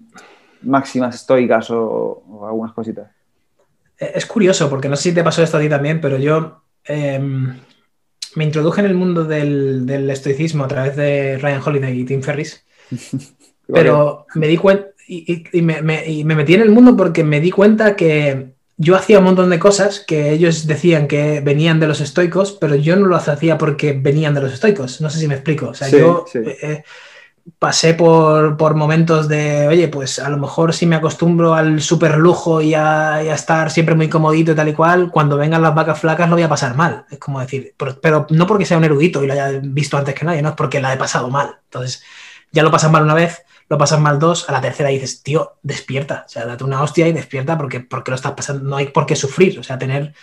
Speaker 1: máximas estoicas o, algunas cositas.
Speaker 2: Es curioso, porque no sé si te pasó esto a ti también, pero yo em, me introduje en el mundo del, del, estoicismo a través de Ryan Holiday y Tim Ferris. [LAUGHS] Pero me di cuenta y, me, metí en el mundo porque me di cuenta que yo hacía un montón de cosas que ellos decían que venían de los estoicos, pero yo no lo hacía porque venían de los estoicos. No sé si me explico. O sea, yo eh, eh, pasé por, momentos de, oye, pues a lo mejor si me acostumbro al super lujo y a, estar siempre muy comodito y tal y cual, cuando vengan las vacas flacas lo voy a pasar mal. Es como decir, pero, pero no porque sea un erudito y lo haya visto antes que nadie, no es porque la he pasado mal. Entonces, ya lo pasas mal una vez lo pasas mal dos, a la tercera dices, tío, despierta, o sea, date una hostia y despierta porque, porque lo estás pasando, no hay por qué sufrir, o sea, tener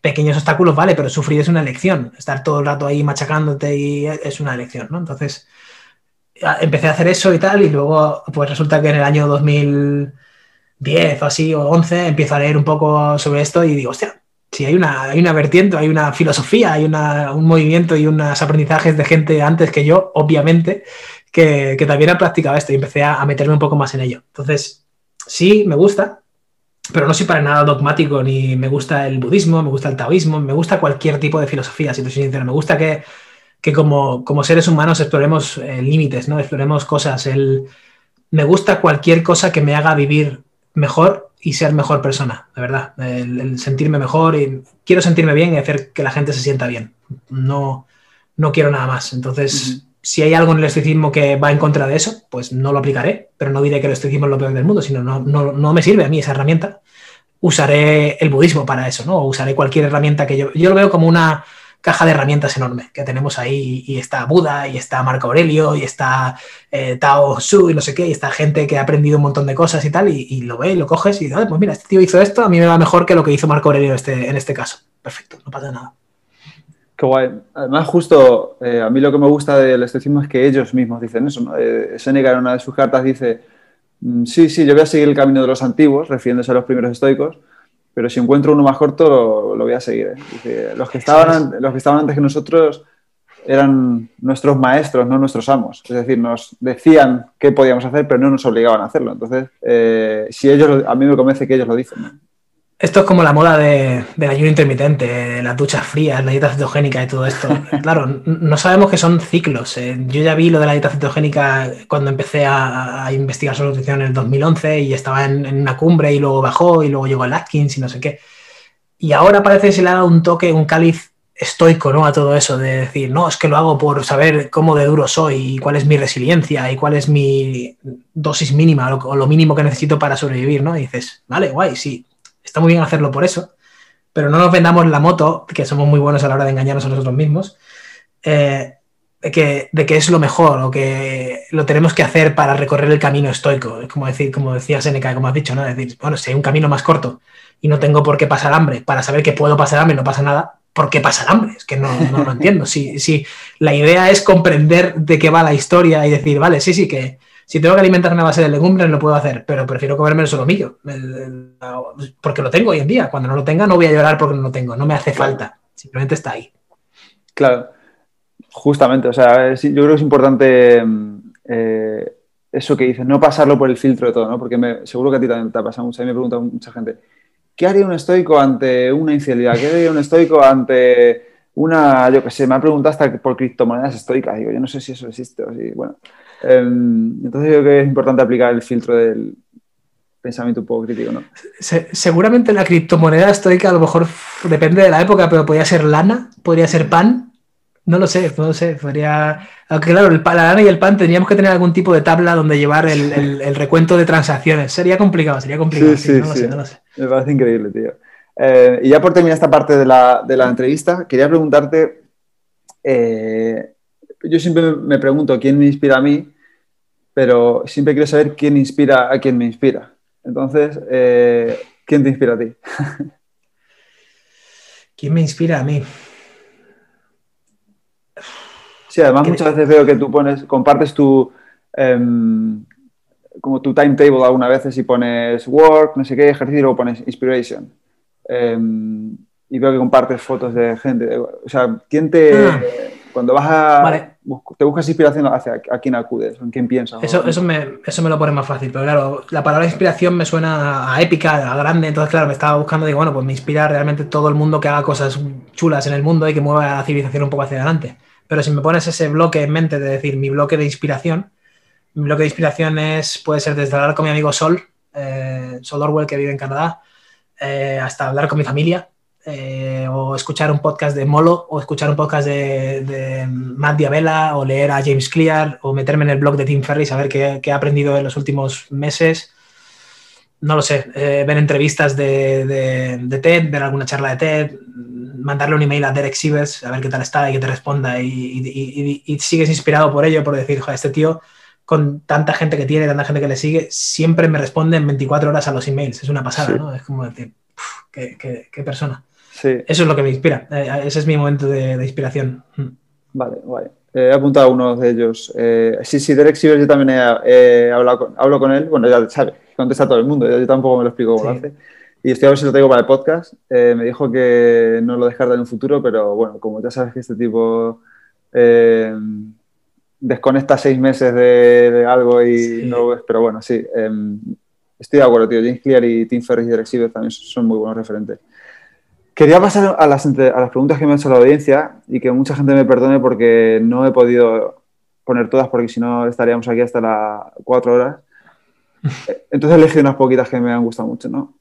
Speaker 2: pequeños obstáculos, vale, pero sufrir es una elección, estar todo el rato ahí machacándote y es una elección, ¿no? Entonces, empecé a hacer eso y tal, y luego, pues resulta que en el año 2010 o así, o 11, empiezo a leer un poco sobre esto y digo, hostia, si hay una, hay una vertiente, hay una filosofía, hay un movimiento y unos aprendizajes de gente antes que yo, obviamente, que, también ha practicado esto y empecé a, meterme un poco más en ello. Entonces, sí, me gusta, pero no soy para nada dogmático, ni me gusta el budismo, me gusta el taoísmo, me gusta cualquier tipo de filosofía, si te soy sincero. Me gusta que, como, seres humanos exploremos eh, límites, ¿no? Exploremos cosas. El, me gusta cualquier cosa que me haga vivir mejor y ser mejor persona, de verdad. El, sentirme mejor y quiero sentirme bien y hacer que la gente se sienta bien. No, no quiero nada más. Entonces, si hay algo en el estoicismo que va en contra de eso, pues no lo aplicaré, pero no diré que el estoicismo es lo peor del mundo, sino no, no, me sirve a mí esa herramienta. Usaré el budismo para eso, ¿no? O usaré cualquier herramienta que yo... Yo lo veo como una caja de herramientas enorme que tenemos ahí y está Buda y está Marco Aurelio y está eh, Tao Su y no sé qué y está gente que ha aprendido un montón de cosas y tal y, lo ve y lo coges y dices, pues mira, este tío hizo esto, a mí me va mejor que lo que hizo Marco Aurelio este, en este caso. Perfecto, no pasa nada.
Speaker 1: Qué guay. Además, justo eh, a mí lo que me gusta del estoicismo es que ellos mismos dicen eso. ¿no? Eh, Seneca en una de sus cartas dice, mm, sí, sí, yo voy a seguir el camino de los antiguos, refiriéndose a los primeros estoicos, pero si encuentro uno más corto lo, voy a seguir. ¿eh? los, que estaban, los que estaban antes que nosotros eran nuestros maestros, no nuestros amos. Es decir, nos decían qué podíamos hacer, pero no nos obligaban a hacerlo. Entonces, eh, si ellos, a mí me convence que ellos lo dicen.
Speaker 2: Esto es como la moda de, del ayuno intermitente, las duchas frías, la dieta cetogénica y todo esto. [LAUGHS] Claro, no sabemos que son ciclos. Eh. Yo ya vi lo de la dieta cetogénica cuando empecé a, investigar sobre nutrición en el 2011 y estaba en, una cumbre y luego bajó y luego llegó el Atkins y no sé qué. Y ahora parece que se le ha dado un toque, un cáliz estoico ¿no? a todo eso, de decir, no, es que lo hago por saber cómo de duro soy y cuál es mi resiliencia y cuál es mi dosis mínima o lo mínimo que necesito para sobrevivir, ¿no? Y dices, vale, guay, sí, está muy bien hacerlo por eso, pero no nos vendamos la moto, que somos muy buenos a la hora de engañarnos a nosotros mismos, eh, de, que, de, que, es lo mejor o que lo tenemos que hacer para recorrer el camino estoico. Es como, decir, como decía Seneca, como has dicho, ¿no? decir, bueno, si hay un camino más corto y no tengo por qué pasar hambre, para saber que puedo pasar hambre no pasa nada, ¿por qué pasa hambre? Es que no, no lo entiendo. Si, si la idea es comprender de qué va la historia y decir, vale, sí, sí, que si tengo que alimentar una base de legumbres, lo puedo hacer, pero prefiero comerme el solomillo, porque lo tengo hoy en día. Cuando no lo tenga, no voy a llorar porque no lo tengo, no me hace falta, simplemente está ahí.
Speaker 1: Claro, justamente, o sea, yo creo que es importante eh, eso que dices, no pasarlo por el filtro de todo, ¿no? Porque seguro que a ti también te ha pasado mucho, a mí me pregunta mucha gente, ¿qué haría un estoico ante una infidelidad? ¿Qué haría un estoico ante una, yo qué sé, me ha preguntado hasta por criptomonedas estoicas, digo, yo no sé si eso existe o si, bueno. Em, entonces creo que es importante aplicar el filtro del pensamiento un poco crítico, ¿no?
Speaker 2: seguramente la criptomoneda estoica a lo mejor depende de la época, pero podría ser lana, podría ser pan, no lo sé, no lo sé, podría... Aunque claro, el, la lana y el pan tendríamos que tener algún tipo de tabla donde llevar el, recuento de transacciones. Sería complicado, sería complicado. Sí, sí, no, Lo sé, no lo sé.
Speaker 1: Me parece increíble, tío. Eh, y ya por terminar esta parte de la, de la entrevista, quería preguntarte, eh, yo siempre me pregunto quién me inspira a mí, pero siempre quiero saber quién inspira a quién me inspira. Entonces, eh, ¿quién te inspira a ti? [LAUGHS]
Speaker 2: ¿Quién me inspira a mí?
Speaker 1: Sí, además muchas veces veo que tú pones, compartes tu, em, como tu timetable algunas veces y pones work, no sé qué, ejercicio, y luego pones inspiration. Em, y veo que compartes fotos de gente. O sea, ¿quién te... Ah. Cuando vas a... Te buscas inspiración hacia a quién acudes, en quién piensas.
Speaker 2: Eso, eso, me, eso me lo pone más fácil, pero claro, la palabra inspiración me suena a épica, a grande, entonces claro, me estaba buscando, digo, bueno, pues me inspira realmente todo el mundo que haga cosas chulas en el mundo y que mueva la civilización un poco hacia adelante. Pero si me pones ese bloque en mente de decir mi bloque de inspiración, mi bloque de inspiración es, puede ser desde hablar con mi amigo Sol, eh, Sol Orwell, que vive en Canadá, eh, hasta hablar con mi familia, eh, o escuchar un podcast de Molo, o escuchar un podcast de, Matt Diabella, o leer a James Clear, o meterme en el blog de Tim Ferry, saber qué, qué ha aprendido en los últimos meses. No lo sé, ver entrevistas de, de, TED, ver alguna charla de TED, mandarle un email a Derek Sivers a ver qué tal está y que te responda y, sigues inspirado por ello, por decir, joder, este tío con tanta gente que tiene, tanta gente que le sigue, siempre me responde en 24 horas a los emails. Es una pasada, ¿no? Es como decir, qué, qué, persona. Sí. Eso es lo que me inspira. Eh, ese es mi momento de, inspiración. Mm.
Speaker 1: Vale, vale. Eh, he apuntado a uno de ellos. Eh, sí, sí, Derek Sivers yo también he, hablado con, hablo con él. Bueno, ya sabe, contesta a todo el mundo. Yo, tampoco me lo explico cómo lo hace. Y estoy a ver si lo tengo para el podcast. Eh, me dijo que no lo descarta en un futuro, pero bueno, como ya sabes que este tipo desconecta seis meses de, algo y no lo ves, pero bueno, sí. Em, estoy de acuerdo, tío. James Clear y Tim Ferriss y Derek también son muy buenos referentes. Quería pasar a las, a las preguntas que me ha hecho la audiencia y que mucha gente me perdone porque no he podido poner todas porque si no estaríamos aquí hasta las cuatro horas. [LAUGHS] Entonces elegí unas poquitas que me han gustado mucho, ¿no?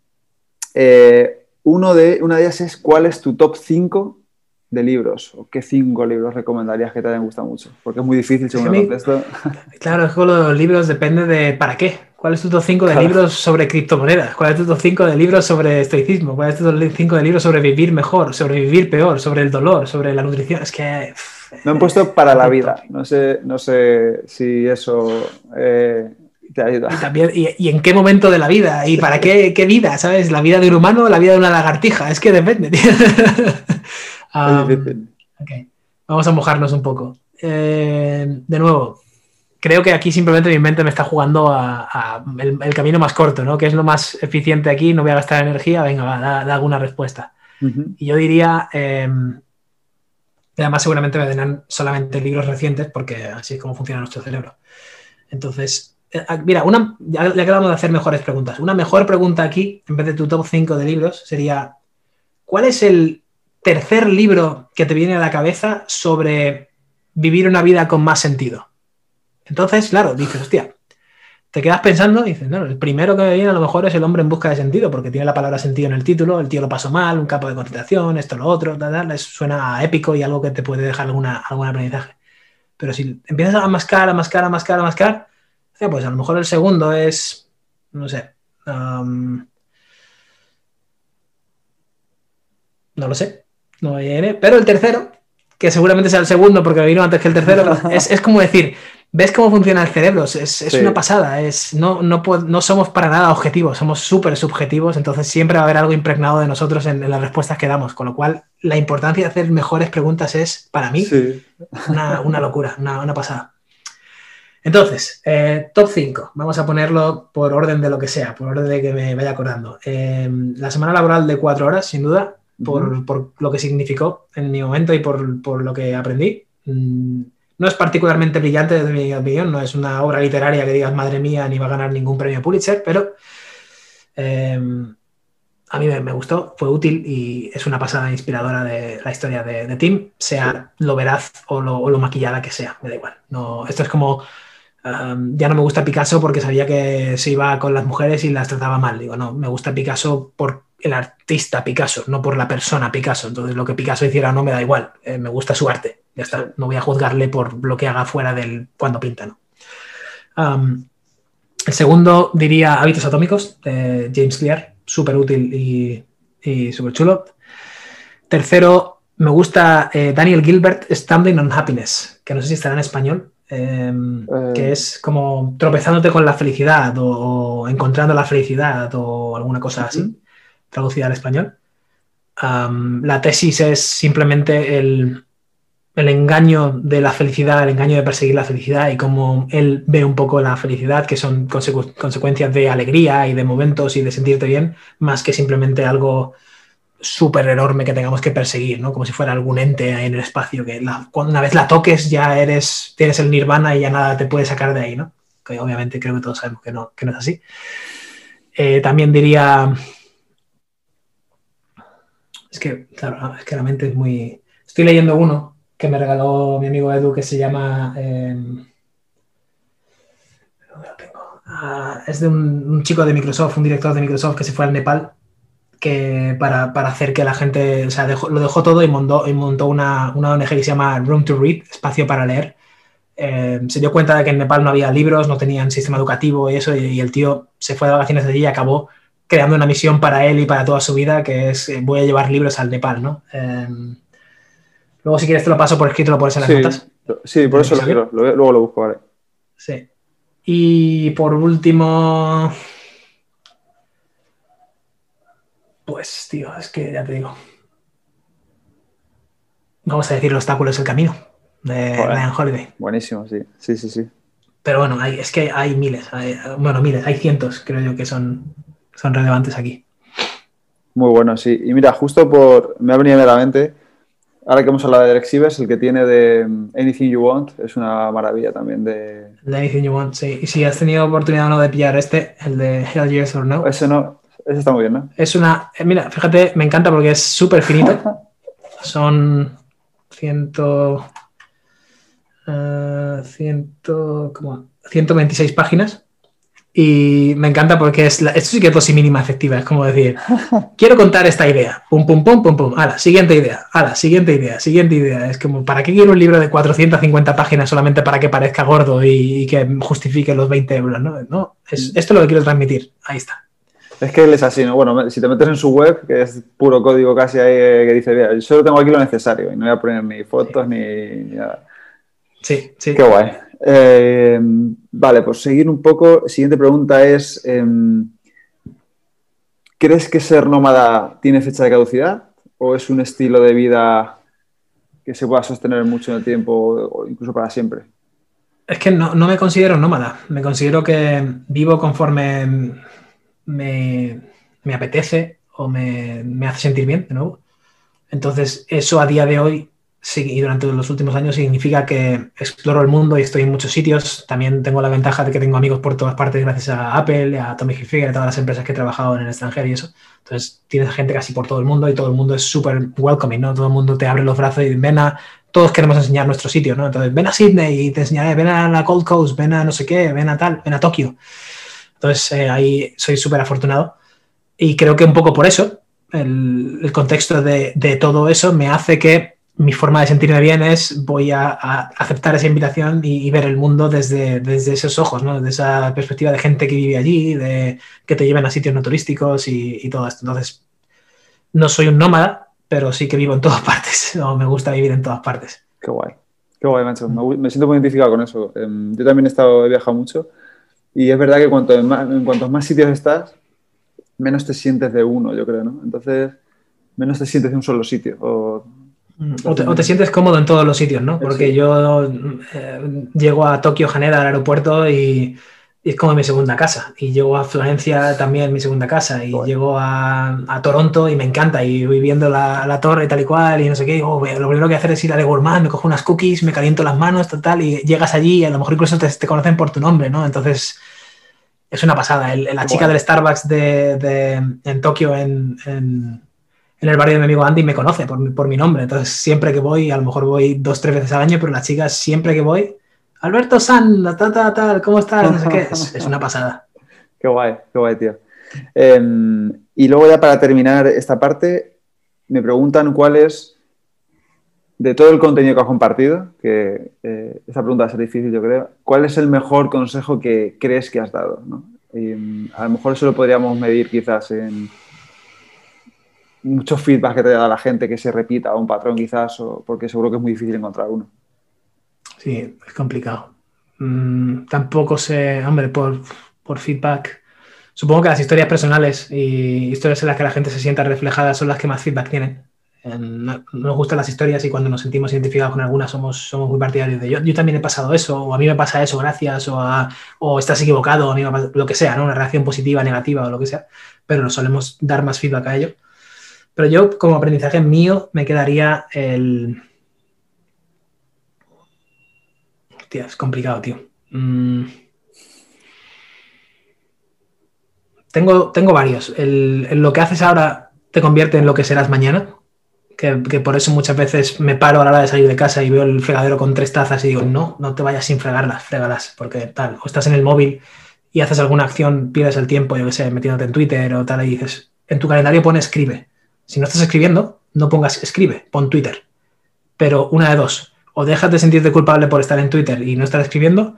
Speaker 1: Eh, uno de, una de ellas es cuál es tu top 5 de libros o qué cinco libros recomendarías que te hayan gustado mucho? Porque es muy difícil según el contexto.
Speaker 2: Claro, es que los libros depende de para qué. ¿Cuál es tu top 5 de libros sobre criptomonedas? ¿Cuál es tu top 5 de libros sobre estoicismo? ¿Cuál es tu top 5 de libros sobre vivir mejor, sobre vivir peor, sobre el dolor, sobre la nutrición? Es que...
Speaker 1: Me han puesto para la vida. No sé, no sé si eso eh,
Speaker 2: y, también, y, en qué momento de la vida? ¿Y para qué, qué, vida? ¿Sabes? ¿La vida de un humano o la vida de una lagartija? Es que depende. [LAUGHS] Vamos a mojarnos un poco. Eh, de nuevo, creo que aquí simplemente mi mente me está jugando a, el, camino más corto, ¿no? Que es lo más eficiente aquí, no voy a gastar energía, venga, va, da, alguna respuesta. Y yo diría, em, además seguramente me den solamente libros recientes porque así es como funciona nuestro cerebro. Entonces, eh, ah, mira, una, ya, ya acabamos de hacer mejores preguntas. Una mejor pregunta aquí, en vez de tu top 5 de libros, sería, ¿cuál es el tercer libro que te viene a la cabeza sobre vivir una vida con más sentido? Entonces, claro, dices, hostia, te quedas pensando y dices, no, el primero que me viene a lo mejor es el hombre en busca de sentido, porque tiene la palabra sentido en el título, el tío lo pasó mal, un campo de concentración, esto, lo otro, tal, tal, suena épico y algo que te puede dejar alguna, algún aprendizaje. Pero si empiezas a mascar, a mascar, a mascar, a mascar, pues a lo mejor el segundo es, no sé, no lo sé, no viene, pero el tercero, que seguramente sea el segundo porque vino antes que el tercero, es, es como decir, ¿Ves cómo funciona el cerebro? Es, una pasada. Es, no, no, no, somos para nada objetivos, somos súper subjetivos, entonces siempre va a haber algo impregnado de nosotros en, las respuestas que damos. Con lo cual, la importancia de hacer mejores preguntas es, para mí, una, locura, una, pasada. Entonces, eh, top 5. Vamos a ponerlo por orden de lo que sea, por orden de que me vaya acordando. Eh, la semana laboral de cuatro horas, sin duda, por, por, lo que significó en mi momento y por, por lo que aprendí. Mm, no es particularmente brillante desde mi opinión, no es una obra literaria que digas, madre mía, ni va a ganar ningún premio Pulitzer, pero em, a mí me, gustó, fue útil y es una pasada inspiradora de la historia de, Tim, sea lo veraz o lo, maquillada que sea, me da igual. No, esto es como, em, ya no me gusta Picasso porque sabía que se iba con las mujeres y las trataba mal. Digo, no, me gusta Picasso por el artista Picasso, no por la persona Picasso. Entonces lo que Picasso hiciera no me da igual, eh, me gusta su arte. Ya está, no voy a juzgarle por lo que haga fuera del cuando pinta, ¿no? el segundo diría Hábitos Atómicos de James Clear, súper útil y, y súper chulo. Tercero, me gusta eh, Daniel Gilbert, Standing on Happiness, que no sé si estará en español, em, eh. que es como tropezándote con la felicidad o, encontrando la felicidad o alguna cosa así, traducida al español. la tesis es simplemente el, el engaño de la felicidad, el engaño de perseguir la felicidad y cómo él ve un poco la felicidad, que son consecuencias de alegría y de momentos y de sentirte bien, más que simplemente algo súper enorme que tengamos que perseguir, ¿no? Como si fuera algún ente en el espacio, que cuando una vez la toques ya eres, tienes el nirvana y ya nada te puede sacar de ahí, ¿no? Que obviamente creo que todos sabemos que no, que no es así. Eh, también diría... Es que, es que la mente es muy... Estoy leyendo uno que me regaló mi amigo Edu que se llama... Em, ah, es de un, chico de Microsoft, un director de Microsoft que se fue al Nepal que para, hacer que la gente, o sea, lo dejó todo y montó, y montó una, una, ONG que se llama Room to Read, espacio para leer. Em, se dio cuenta de que en Nepal no había libros, no tenían sistema educativo y eso, y, el tío se fue de vacaciones allí y acabó creando una misión para él y para toda su vida, que es eh, voy a llevar libros al Nepal, ¿no? Em, Luego, si quieres, te lo paso por escrito, lo pones en las notas.
Speaker 1: Sí, por eso lo quiero. Luego lo busco, vale.
Speaker 2: Sí. Y por último. Pues, tío, es que ya te digo. Vamos a decir, el obstáculo es el camino de Ryan Holiday.
Speaker 1: Buenísimo, sí. Sí, sí, sí.
Speaker 2: Pero bueno, hay, es que hay miles. bueno, miles, hay cientos, creo yo, que son, son relevantes aquí.
Speaker 1: Muy bueno, sí. Y mira, justo por. Me ha venido a la mente Ahora que hemos hablado de Derek Sivers, el que tiene de mm, Anything You Want es una maravilla también de...
Speaker 2: De Anything You Want, sí. Y si has tenido oportunidad o no de pillar este, el de Hell Yes or No.
Speaker 1: Ese no, ese está muy bien, ¿no?
Speaker 2: Es una... Eh, mira, fíjate, me encanta porque es súper finito. [LAUGHS] Son ciento... Uh, ciento... ¿cómo? 126 páginas. Y me encanta porque es esto sí que es dosis mínima efectiva. Es como decir, [LAUGHS] quiero contar esta idea. Pum, pum, pum, pum, pum. la siguiente idea. la siguiente idea. Siguiente idea. Es como, ¿para qué quiero un libro de 450 páginas solamente para que parezca gordo y, que justifique los 20 euros? No, no es, mm. esto es lo que quiero transmitir. Ahí está.
Speaker 1: Es que él es así, ¿no? Bueno, si te metes en su web, que es puro código casi ahí, eh, que dice, mira, yo solo tengo aquí lo necesario y no voy a poner ni fotos ni, ni nada.
Speaker 2: Sí, sí.
Speaker 1: Qué guay. Eh, vale, pues seguir un poco. Siguiente pregunta es: em, ¿crees que ser nómada tiene fecha de caducidad o es un estilo de vida que se pueda sostener mucho en el tiempo o incluso para siempre?
Speaker 2: Es que no, me considero nómada. Me considero que vivo conforme me, apetece o me, me hace sentir bien de nuevo. Entonces, eso a día de hoy sí, y durante los últimos años significa que exploro el mundo y estoy en muchos sitios. También tengo la ventaja de que tengo amigos por todas partes gracias a Apple, a Tommy Hilfiger, a todas las empresas que he trabajado en el extranjero y eso. Entonces tienes gente casi por todo el mundo y todo el mundo es súper welcoming, ¿no? Todo el mundo te abre los brazos y ven a... Todos queremos enseñar nuestro sitio, ¿no? Entonces ven a Sydney y te enseñaré, ven a la Gold Coast, ven a no sé qué, ven a tal, ven a Tokio. Entonces eh, ahí soy súper afortunado y creo que un poco por eso, el, el contexto de, de todo eso me hace que mi forma de sentirme bien es voy a, a aceptar esa invitación y, y, ver el mundo desde, desde esos ojos, ¿no? desde esa perspectiva de gente que vive allí, de que te lleven a sitios no turísticos y, y, todo esto. Entonces, no soy un nómada, pero sí que vivo en todas [LAUGHS] partes, o me gusta vivir en todas partes.
Speaker 1: Qué guay, qué guay, macho. Me, me siento muy identificado con eso. Um, yo también he, estado, he viajado mucho y es verdad que cuanto más, en cuantos más sitios estás, menos te sientes de uno, yo creo, ¿no? Entonces, menos te sientes de un solo sitio. O,
Speaker 2: o te, o te, sientes cómodo en todos los sitios, ¿no? Porque sí. yo eh, llego a Tokio, Haneda, al aeropuerto y, y, es como mi segunda casa. Y llego a Florencia también mi segunda casa. Y bueno. llego a, a, Toronto y me encanta. Y voy viendo la, la, torre y tal y cual y no sé qué. Oh, lo primero que hacer es ir a Le Gourmand, me cojo unas cookies, me caliento las manos, total. Y llegas allí y a lo mejor incluso te, te conocen por tu nombre, ¿no? Entonces es una pasada. El, la chica bueno. del Starbucks de, de, en Tokio, en, en en el barrio de mi amigo Andy me conoce por, mi nombre. Entonces, siempre que voy, a lo mejor voy dos, tres veces al año, pero las chicas, siempre que voy, Alberto San, tal, tal, tal, ¿cómo estás? No sé qué. Es, una pasada. [LAUGHS]
Speaker 1: Qué guay, qué guay, tío. Eh, y luego, ya para terminar esta parte, me preguntan cuál es, de todo el contenido que has compartido, que eh, esa pregunta va a ser difícil, yo creo, ¿cuál es el mejor consejo que crees que has dado? ¿no? Y, a lo mejor eso lo podríamos medir quizás en mucho feedback que te da la gente que se repita un patrón quizás, o porque seguro que es muy difícil encontrar uno.
Speaker 2: Sí, es complicado. Mm, tampoco sé, hombre, por, por, feedback. Supongo que las historias personales y historias en las que la gente se sienta reflejada son las que más feedback tienen. No, nos gustan las historias y cuando nos sentimos identificados con algunas somos, somos muy partidarios de yo, yo también he pasado eso, o a mí me pasa eso, gracias, o, o estás equivocado, a mí me pasa, lo que sea, ¿no? una reacción positiva, negativa o lo que sea, pero nos solemos dar más feedback a ello. Pero yo, como aprendizaje mío, me quedaría el. Hostia, es complicado, tío. Mm. Tengo, tengo varios. El, lo que haces ahora te convierte en lo que serás mañana. Que, que, por eso muchas veces me paro a la hora de salir de casa y veo el fregadero con tres tazas y digo, no, no te vayas sin fregarlas, frégalas, porque tal, o estás en el móvil y haces alguna acción, pierdes el tiempo, yo qué sé, metiéndote en Twitter o tal, y dices, en tu calendario pone escribe si no estás escribiendo, no pongas escribe, pon Twitter. Pero una de dos, o dejas de sentirte culpable por estar en Twitter y no estar escribiendo,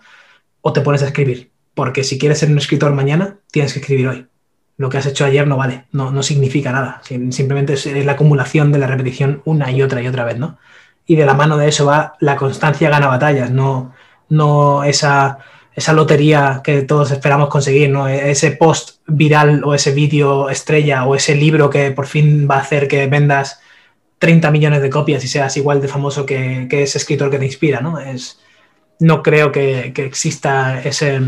Speaker 2: o te pones a escribir. Porque si quieres ser un escritor mañana, tienes que escribir hoy. Lo que has hecho ayer no vale, no, no significa nada. Simplemente es la acumulación de la repetición una y otra y otra vez, ¿no? Y de la mano de eso va la constancia gana batallas, no, no esa esa lotería que todos esperamos conseguir, ¿no? Ese post viral o ese vídeo estrella o ese libro que por fin va a hacer que vendas 30 millones de copias y seas igual de famoso que, que ese escritor que te inspira, ¿no? Es, no creo que, que exista ese,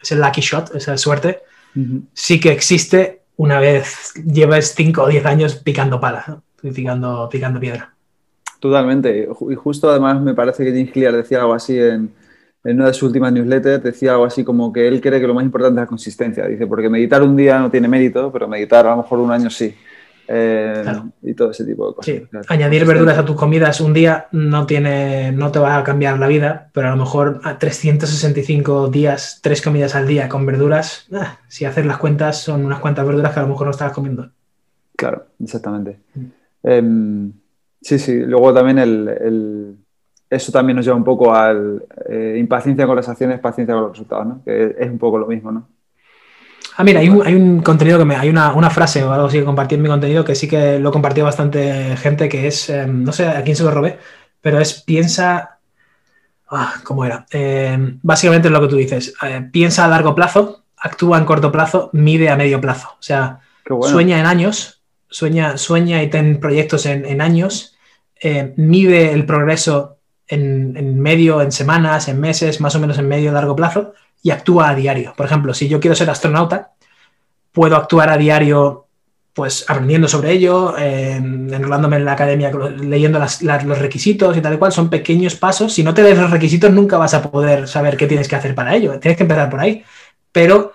Speaker 2: ese, lucky shot, esa suerte. Uh -huh. Sí que existe una vez lleves 5 o 10 años picando pala, ¿no? picando, picando piedra.
Speaker 1: Totalmente. Y justo además me parece que James Clear decía algo así en en una de sus últimas newsletters decía algo así como que él cree que lo más importante es la consistencia. Dice, porque meditar un día no tiene mérito, pero meditar a lo mejor un año sí. Eh, claro. Y todo ese tipo de cosas.
Speaker 2: Sí. Claro. Añadir verduras a tus comidas un día no, tiene, no te va a cambiar la vida, pero a lo mejor a 365 días, tres comidas al día con verduras, ah, si haces las cuentas, son unas cuantas verduras que a lo mejor no estabas comiendo.
Speaker 1: Claro, exactamente. Mm. Eh, sí, sí. Luego también el, el eso también nos lleva un poco al eh, impaciencia con las acciones, paciencia con los resultados, ¿no? Que es un poco lo mismo, ¿no?
Speaker 2: Ah, mira, hay un, hay un contenido que me, hay una, una, frase o algo así que compartí en mi contenido que sí que lo compartió bastante gente, que es, eh, no sé a quién se lo robé, pero es piensa, ah, ¿cómo era? Eh, básicamente es lo que tú dices, eh, piensa a largo plazo, actúa en corto plazo, mide a medio plazo, o sea, bueno. sueña en años, sueña, sueña y ten proyectos en, en años, mide el progreso en, en, medio, en semanas, en meses, más o menos en medio, largo plazo, y actúa a diario. Por ejemplo, si yo quiero ser astronauta, puedo actuar a diario pues aprendiendo sobre ello, eh, enrolándome en la academia, leyendo los requisitos y tal y cual, son pequeños pasos. Si no te des los requisitos, nunca vas a poder saber qué tienes que hacer para ello. Tienes que empezar por ahí. Pero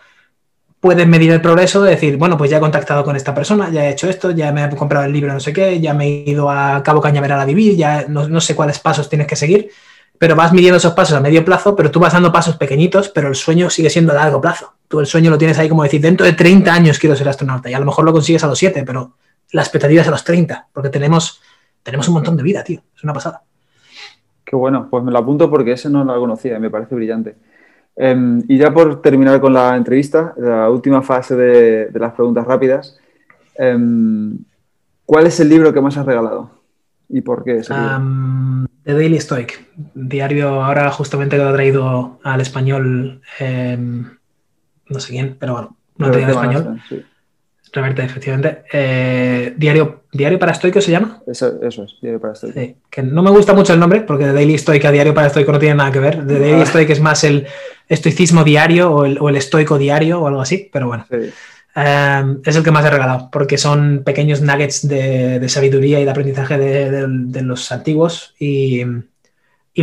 Speaker 2: puedes medir el progreso de decir, bueno, pues ya he contactado con esta persona, ya he hecho esto, ya me he comprado el libro no sé qué, ya me he ido a Cabo Cañaveral a vivir, ya no, no sé cuáles pasos tienes que seguir, pero vas midiendo esos pasos a medio plazo, pero tú vas dando pasos pequeñitos, pero el sueño sigue siendo a largo plazo. Tú el sueño lo tienes ahí como decir, dentro de 30 años quiero ser astronauta y a lo mejor lo consigues a los 7, pero la expectativa es a los 30, porque tenemos, tenemos un montón de vida, tío. Es una pasada.
Speaker 1: Qué bueno, pues me lo apunto porque ese no lo conocía, me parece brillante. Em, y ya por terminar con la entrevista, la última fase de, las preguntas rápidas, em, ¿cuál es el libro que más has regalado? ¿Y por qué? Ese
Speaker 2: The Daily Stoic, diario ahora justamente que lo ha traído al español, em, no sé quién, pero bueno, no ha traído al español. Reverte, efectivamente. Eh, diario, ¿Diario para Estoico se llama?
Speaker 1: Eso, es, Diario para Estoico.
Speaker 2: Sí, que no me gusta mucho el nombre, porque The Daily Stoic a Diario para Estoico no tiene nada que ver. The Daily Stoic es más el estoicismo diario o el, estoico diario o algo así, pero bueno. Em, es el que más he regalado, porque son pequeños nuggets de, sabiduría y de aprendizaje de, los antiguos y,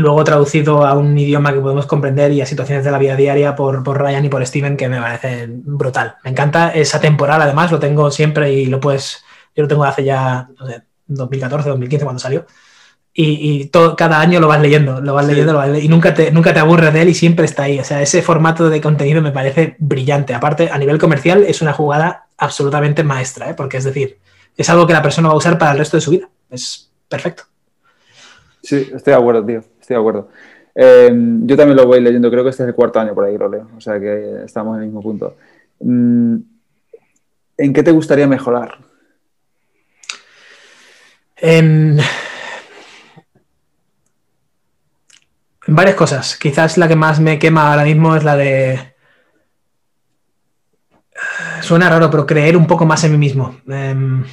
Speaker 2: luego traducido a un idioma que podemos comprender y a situaciones de la vida diaria por, por Ryan y por Steven que me parecen brutal. Me encanta esa temporal, además, lo tengo siempre y lo puedes, yo lo tengo hace ya, no sé, 2014, 2015 cuando salió y, todo, cada año lo vas leyendo, lo vas leyendo, y nunca te, nunca te aburres de él y siempre está ahí. O sea, ese formato de contenido me parece brillante. Aparte, a nivel comercial es una jugada absolutamente maestra, ¿eh? porque es decir, es algo que la persona va a usar para el resto de su vida. Es perfecto.
Speaker 1: Sí, estoy de acuerdo, tío, estoy de acuerdo. Em, yo también lo voy leyendo, creo que este es el cuarto año por ahí lo leo, o sea que estamos en el mismo punto. Mm, ¿En qué te gustaría mejorar?
Speaker 2: En Varias cosas. Quizás la que más me quema ahora mismo es la de. Suena raro, pero creer un poco más en mí mismo. Em,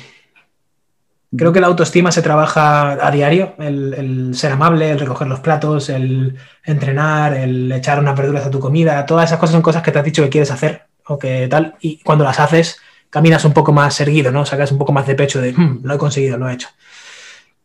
Speaker 2: creo que la autoestima se trabaja a diario. El, ser amable, el recoger los platos, el entrenar, el echar unas verduras a tu comida. Todas esas cosas son cosas que te has dicho que quieres hacer o que tal. Y cuando las haces, caminas un poco más erguido, ¿no? Sacas un poco más de pecho de hmm, lo he conseguido, lo he hecho.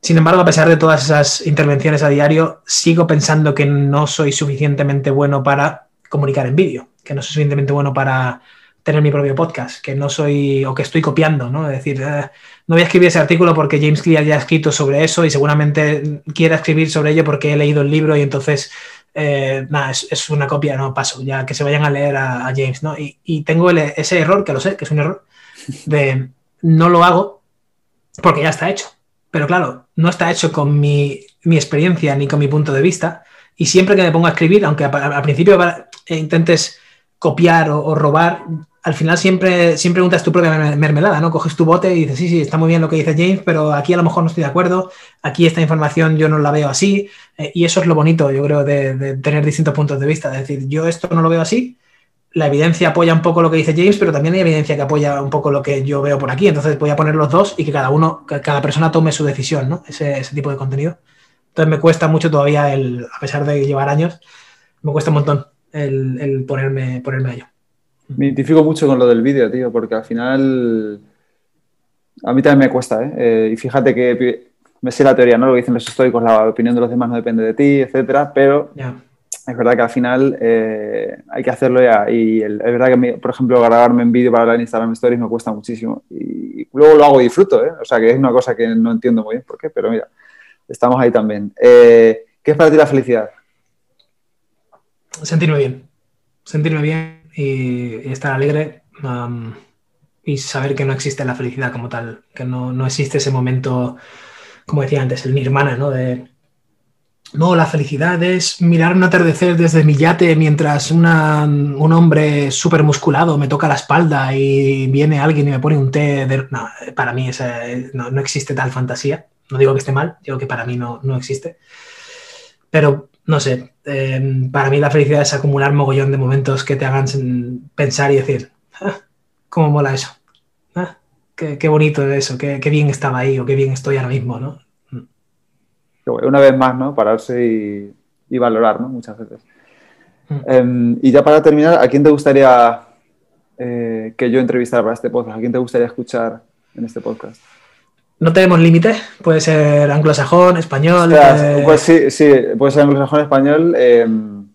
Speaker 2: Sin embargo, a pesar de todas esas intervenciones a diario, sigo pensando que no soy suficientemente bueno para comunicar en vídeo, que no soy suficientemente bueno para tener mi propio podcast, que no soy o que estoy copiando, ¿no? Es decir, eh, no voy a escribir ese artículo porque James Clear ya ha escrito sobre eso y seguramente quiera escribir sobre ello porque he leído el libro y entonces, eh, nada, es, una copia, no paso, ya que se vayan a leer a, James, ¿no? Y, tengo ese error, que lo sé, que es un error, de no lo hago porque ya está hecho. Pero claro, no está hecho con mi, experiencia ni con mi punto de vista. Y siempre que me pongo a escribir, aunque al principio intentes copiar o, robar, al final siempre, siempre preguntas tu propia mermelada, ¿no? Coges tu bote y dices, sí, sí, está muy bien lo que dice James, pero aquí a lo mejor no estoy de acuerdo, aquí esta información yo no la veo así, eh, y eso es lo bonito, yo creo, de, tener distintos puntos de vista, es decir, yo esto no lo veo así, la evidencia apoya un poco lo que dice James, pero también hay evidencia que apoya un poco lo que yo veo por aquí. Entonces voy a poner los dos y que cada uno, cada persona tome su decisión, ¿no? Ese, tipo de contenido. Entonces me cuesta mucho todavía, el, a pesar de llevar años, me cuesta un montón el, ponerme, ponerme a ello.
Speaker 1: Me identifico mucho con lo del vídeo, tío, porque al final a mí también me cuesta, ¿eh? eh y fíjate que me sé la teoría, ¿no? Lo que dicen los estoicos, la opinión de los demás no depende de ti, etcétera, pero es verdad que al final eh, hay que hacerlo ya. Y es verdad que, por ejemplo, grabarme en vídeo para la Instagram Stories me cuesta muchísimo. Y luego lo hago y disfruto, ¿eh? O sea, que es una cosa que no entiendo muy bien por qué, pero mira, estamos ahí también. Eh, ¿Qué es para ti la felicidad?
Speaker 2: Sentirme bien. Sentirme bien y, estar alegre. y saber que no existe la felicidad como tal. Que no, no existe ese momento, como decía antes, el nirvana, ¿no? De no, la felicidad es mirar un atardecer desde mi yate mientras un hombre súper musculado me toca la espalda y viene alguien y me pone un té. De... No, para mí no, existe tal fantasía. No digo que esté mal, digo que para mí no, existe. Pero no sé, em, para mí la felicidad es acumular mogollón de momentos que te hagan pensar y decir, ah, ¿cómo mola eso? Ah, qué, bonito eso, qué, qué bien estaba ahí o qué bien estoy ahora mismo, ¿no?
Speaker 1: una vez más, ¿no? Pararse y, valorar, ¿no? Muchas veces. Mm. Em, y ya para terminar, ¿a quién te gustaría eh, que yo entrevistara para este podcast? ¿A quién te gustaría escuchar en este podcast?
Speaker 2: No tenemos límite, puede ser anglosajón, español.
Speaker 1: Eh, pues sí, sí, puede ser anglosajón, español. Em,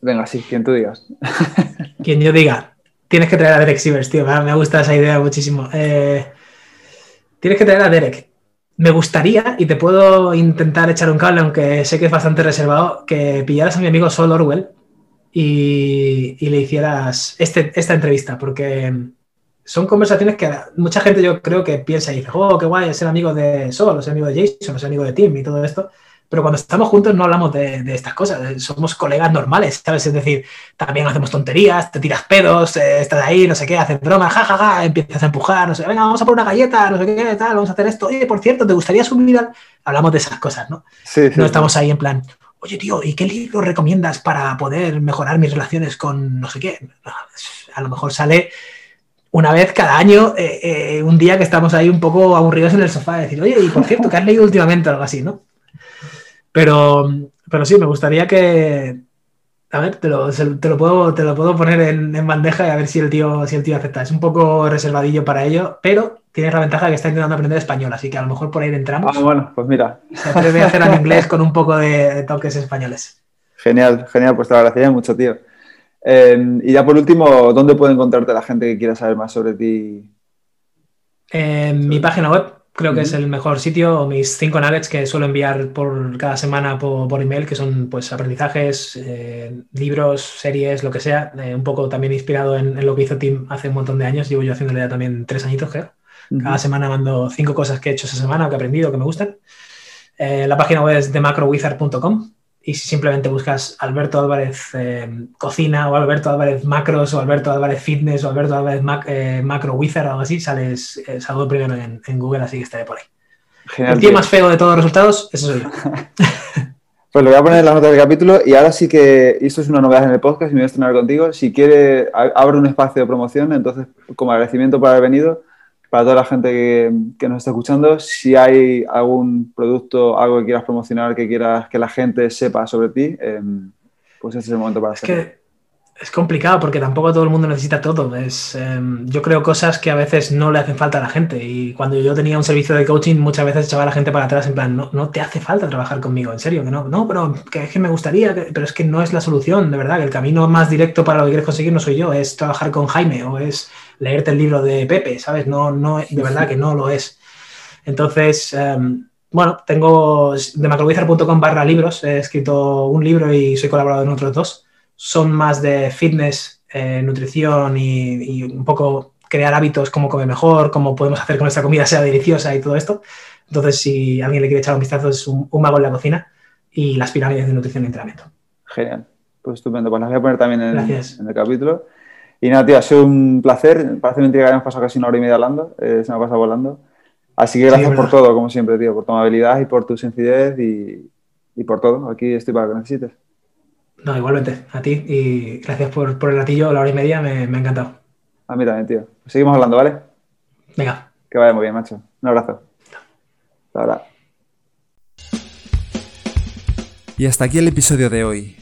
Speaker 1: venga, sí, quien tú digas. [LAUGHS]
Speaker 2: quien yo diga. Tienes que traer a Derek Sivers, tío. Me gusta esa idea muchísimo. Eh, tienes que traer a Derek. Me gustaría, y te puedo intentar echar un cable, aunque sé que es bastante reservado, que pillaras a mi amigo Sol Orwell y, le hicieras este, esta entrevista, porque son conversaciones que mucha gente yo creo que piensa y dice, oh, qué guay, es ser amigo de Sol, es amigo de Jason, es amigo de Tim y todo esto. Pero cuando estamos juntos no hablamos de, estas cosas, somos colegas normales, ¿sabes? Es decir, también hacemos tonterías, te tiras pedos, eh, estás ahí, no sé qué, haces bromas, jajaja, empiezas a empujar, no sé, venga, vamos a por una galleta, no sé qué, tal, vamos a hacer esto. Oye, por cierto, ¿te gustaría subir al...? Hablamos de esas cosas, ¿no? Sí, no estamos ahí en plan, oye, tío, ¿y qué libro recomiendas para poder mejorar mis relaciones con no sé qué? A lo mejor sale una vez cada año, eh, eh, un día que estamos ahí un poco aburridos en el sofá, decir, oye, y por cierto, ¿qué has leído últimamente o algo así, no? Pero, pero sí, me gustaría que. A ver, te lo, te lo, puedo, te lo puedo poner en, bandeja y a ver si el, tío, si el tío acepta. Es un poco reservadillo para ello, pero tienes la ventaja de que está intentando aprender español, así que a lo mejor por ahí entramos.
Speaker 1: Ah, bueno, pues mira.
Speaker 2: Se atreve a hacer en inglés con un poco de, toques españoles.
Speaker 1: Genial, genial, pues te agradecería mucho, tío. Eh, y ya por último, ¿dónde puede encontrarte la gente que quiera saber más sobre ti?
Speaker 2: En mi página web, creo que es el mejor sitio. Mis cinco nuggets que suelo enviar por cada semana por, email, que son pues aprendizajes, eh, libros, series, lo que sea. Eh, un poco también inspirado en, lo que hizo Tim hace un montón de años. Llevo yo haciéndole ya también tres añitos, creo. Cada semana mando cinco cosas que he hecho esa semana que he aprendido, que me gustan. Eh, la página web es demacrowizard.com y si simplemente buscas Alberto Álvarez eh, Cocina o Alberto Álvarez Macros o Alberto Álvarez Fitness o Alberto Álvarez eh, Macro Wizard o algo así, sales, eh, salgo primero en, Google, así que estaré por ahí. el tío más feo de todos los resultados, eso soy yo. [LAUGHS]
Speaker 1: pues lo voy a poner en la nota del capítulo y ahora sí que esto es una novedad en el podcast y me voy a estrenar contigo. Si quiere, abro un espacio de promoción, entonces como agradecimiento por haber venido, para toda la gente que, nos está escuchando, si hay algún producto, algo que quieras promocionar, que quieras que la gente sepa sobre ti, em, pues ese es el momento para hacerlo.
Speaker 2: Es es complicado porque tampoco todo el mundo necesita todo. Es, em, yo creo cosas que a veces no le hacen falta a la gente. Y cuando yo tenía un servicio de coaching, muchas veces echaba a la gente para atrás en plan, no, no te hace falta trabajar conmigo, en serio, que no, no, pero que es que me gustaría, pero es que no es la solución, de verdad, que el camino más directo para lo que quieres conseguir no soy yo, es trabajar con Jaime o es leerte el libro de Pepe, ¿sabes? No, no, de verdad que no lo es. Entonces, em, bueno, tengo de macrovizar.com barra libros, he escrito un libro y soy colaborador en otros dos son más de fitness, eh, nutrición y, un poco crear hábitos, como comer mejor, cómo podemos hacer que nuestra comida sea deliciosa y todo esto. Entonces, si alguien le quiere echar un vistazo, es un, mago en la cocina y las pirámides de nutrición y entrenamiento.
Speaker 1: Genial. Pues estupendo. Pues las voy a poner también en, el capítulo. Y nada, tío, ha sido un placer. Parece mentira que hayamos pasado casi una hora y media hablando. Eh, se me ha pasado volando. Así que gracias por todo, como siempre, tío, por tu amabilidad y por tu sencillez y, y por todo. Aquí estoy para lo que necesites.
Speaker 2: No, igualmente, a ti y gracias por, el ratillo, la hora y media, me, ha encantado.
Speaker 1: A mí también, tío. Seguimos hablando, ¿vale?
Speaker 2: Venga.
Speaker 1: Que vaya muy bien, macho. Un abrazo. Hasta ahora.
Speaker 3: Y hasta aquí el episodio de hoy.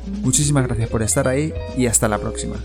Speaker 3: Muchísimas gracias por estar ahí y hasta la próxima.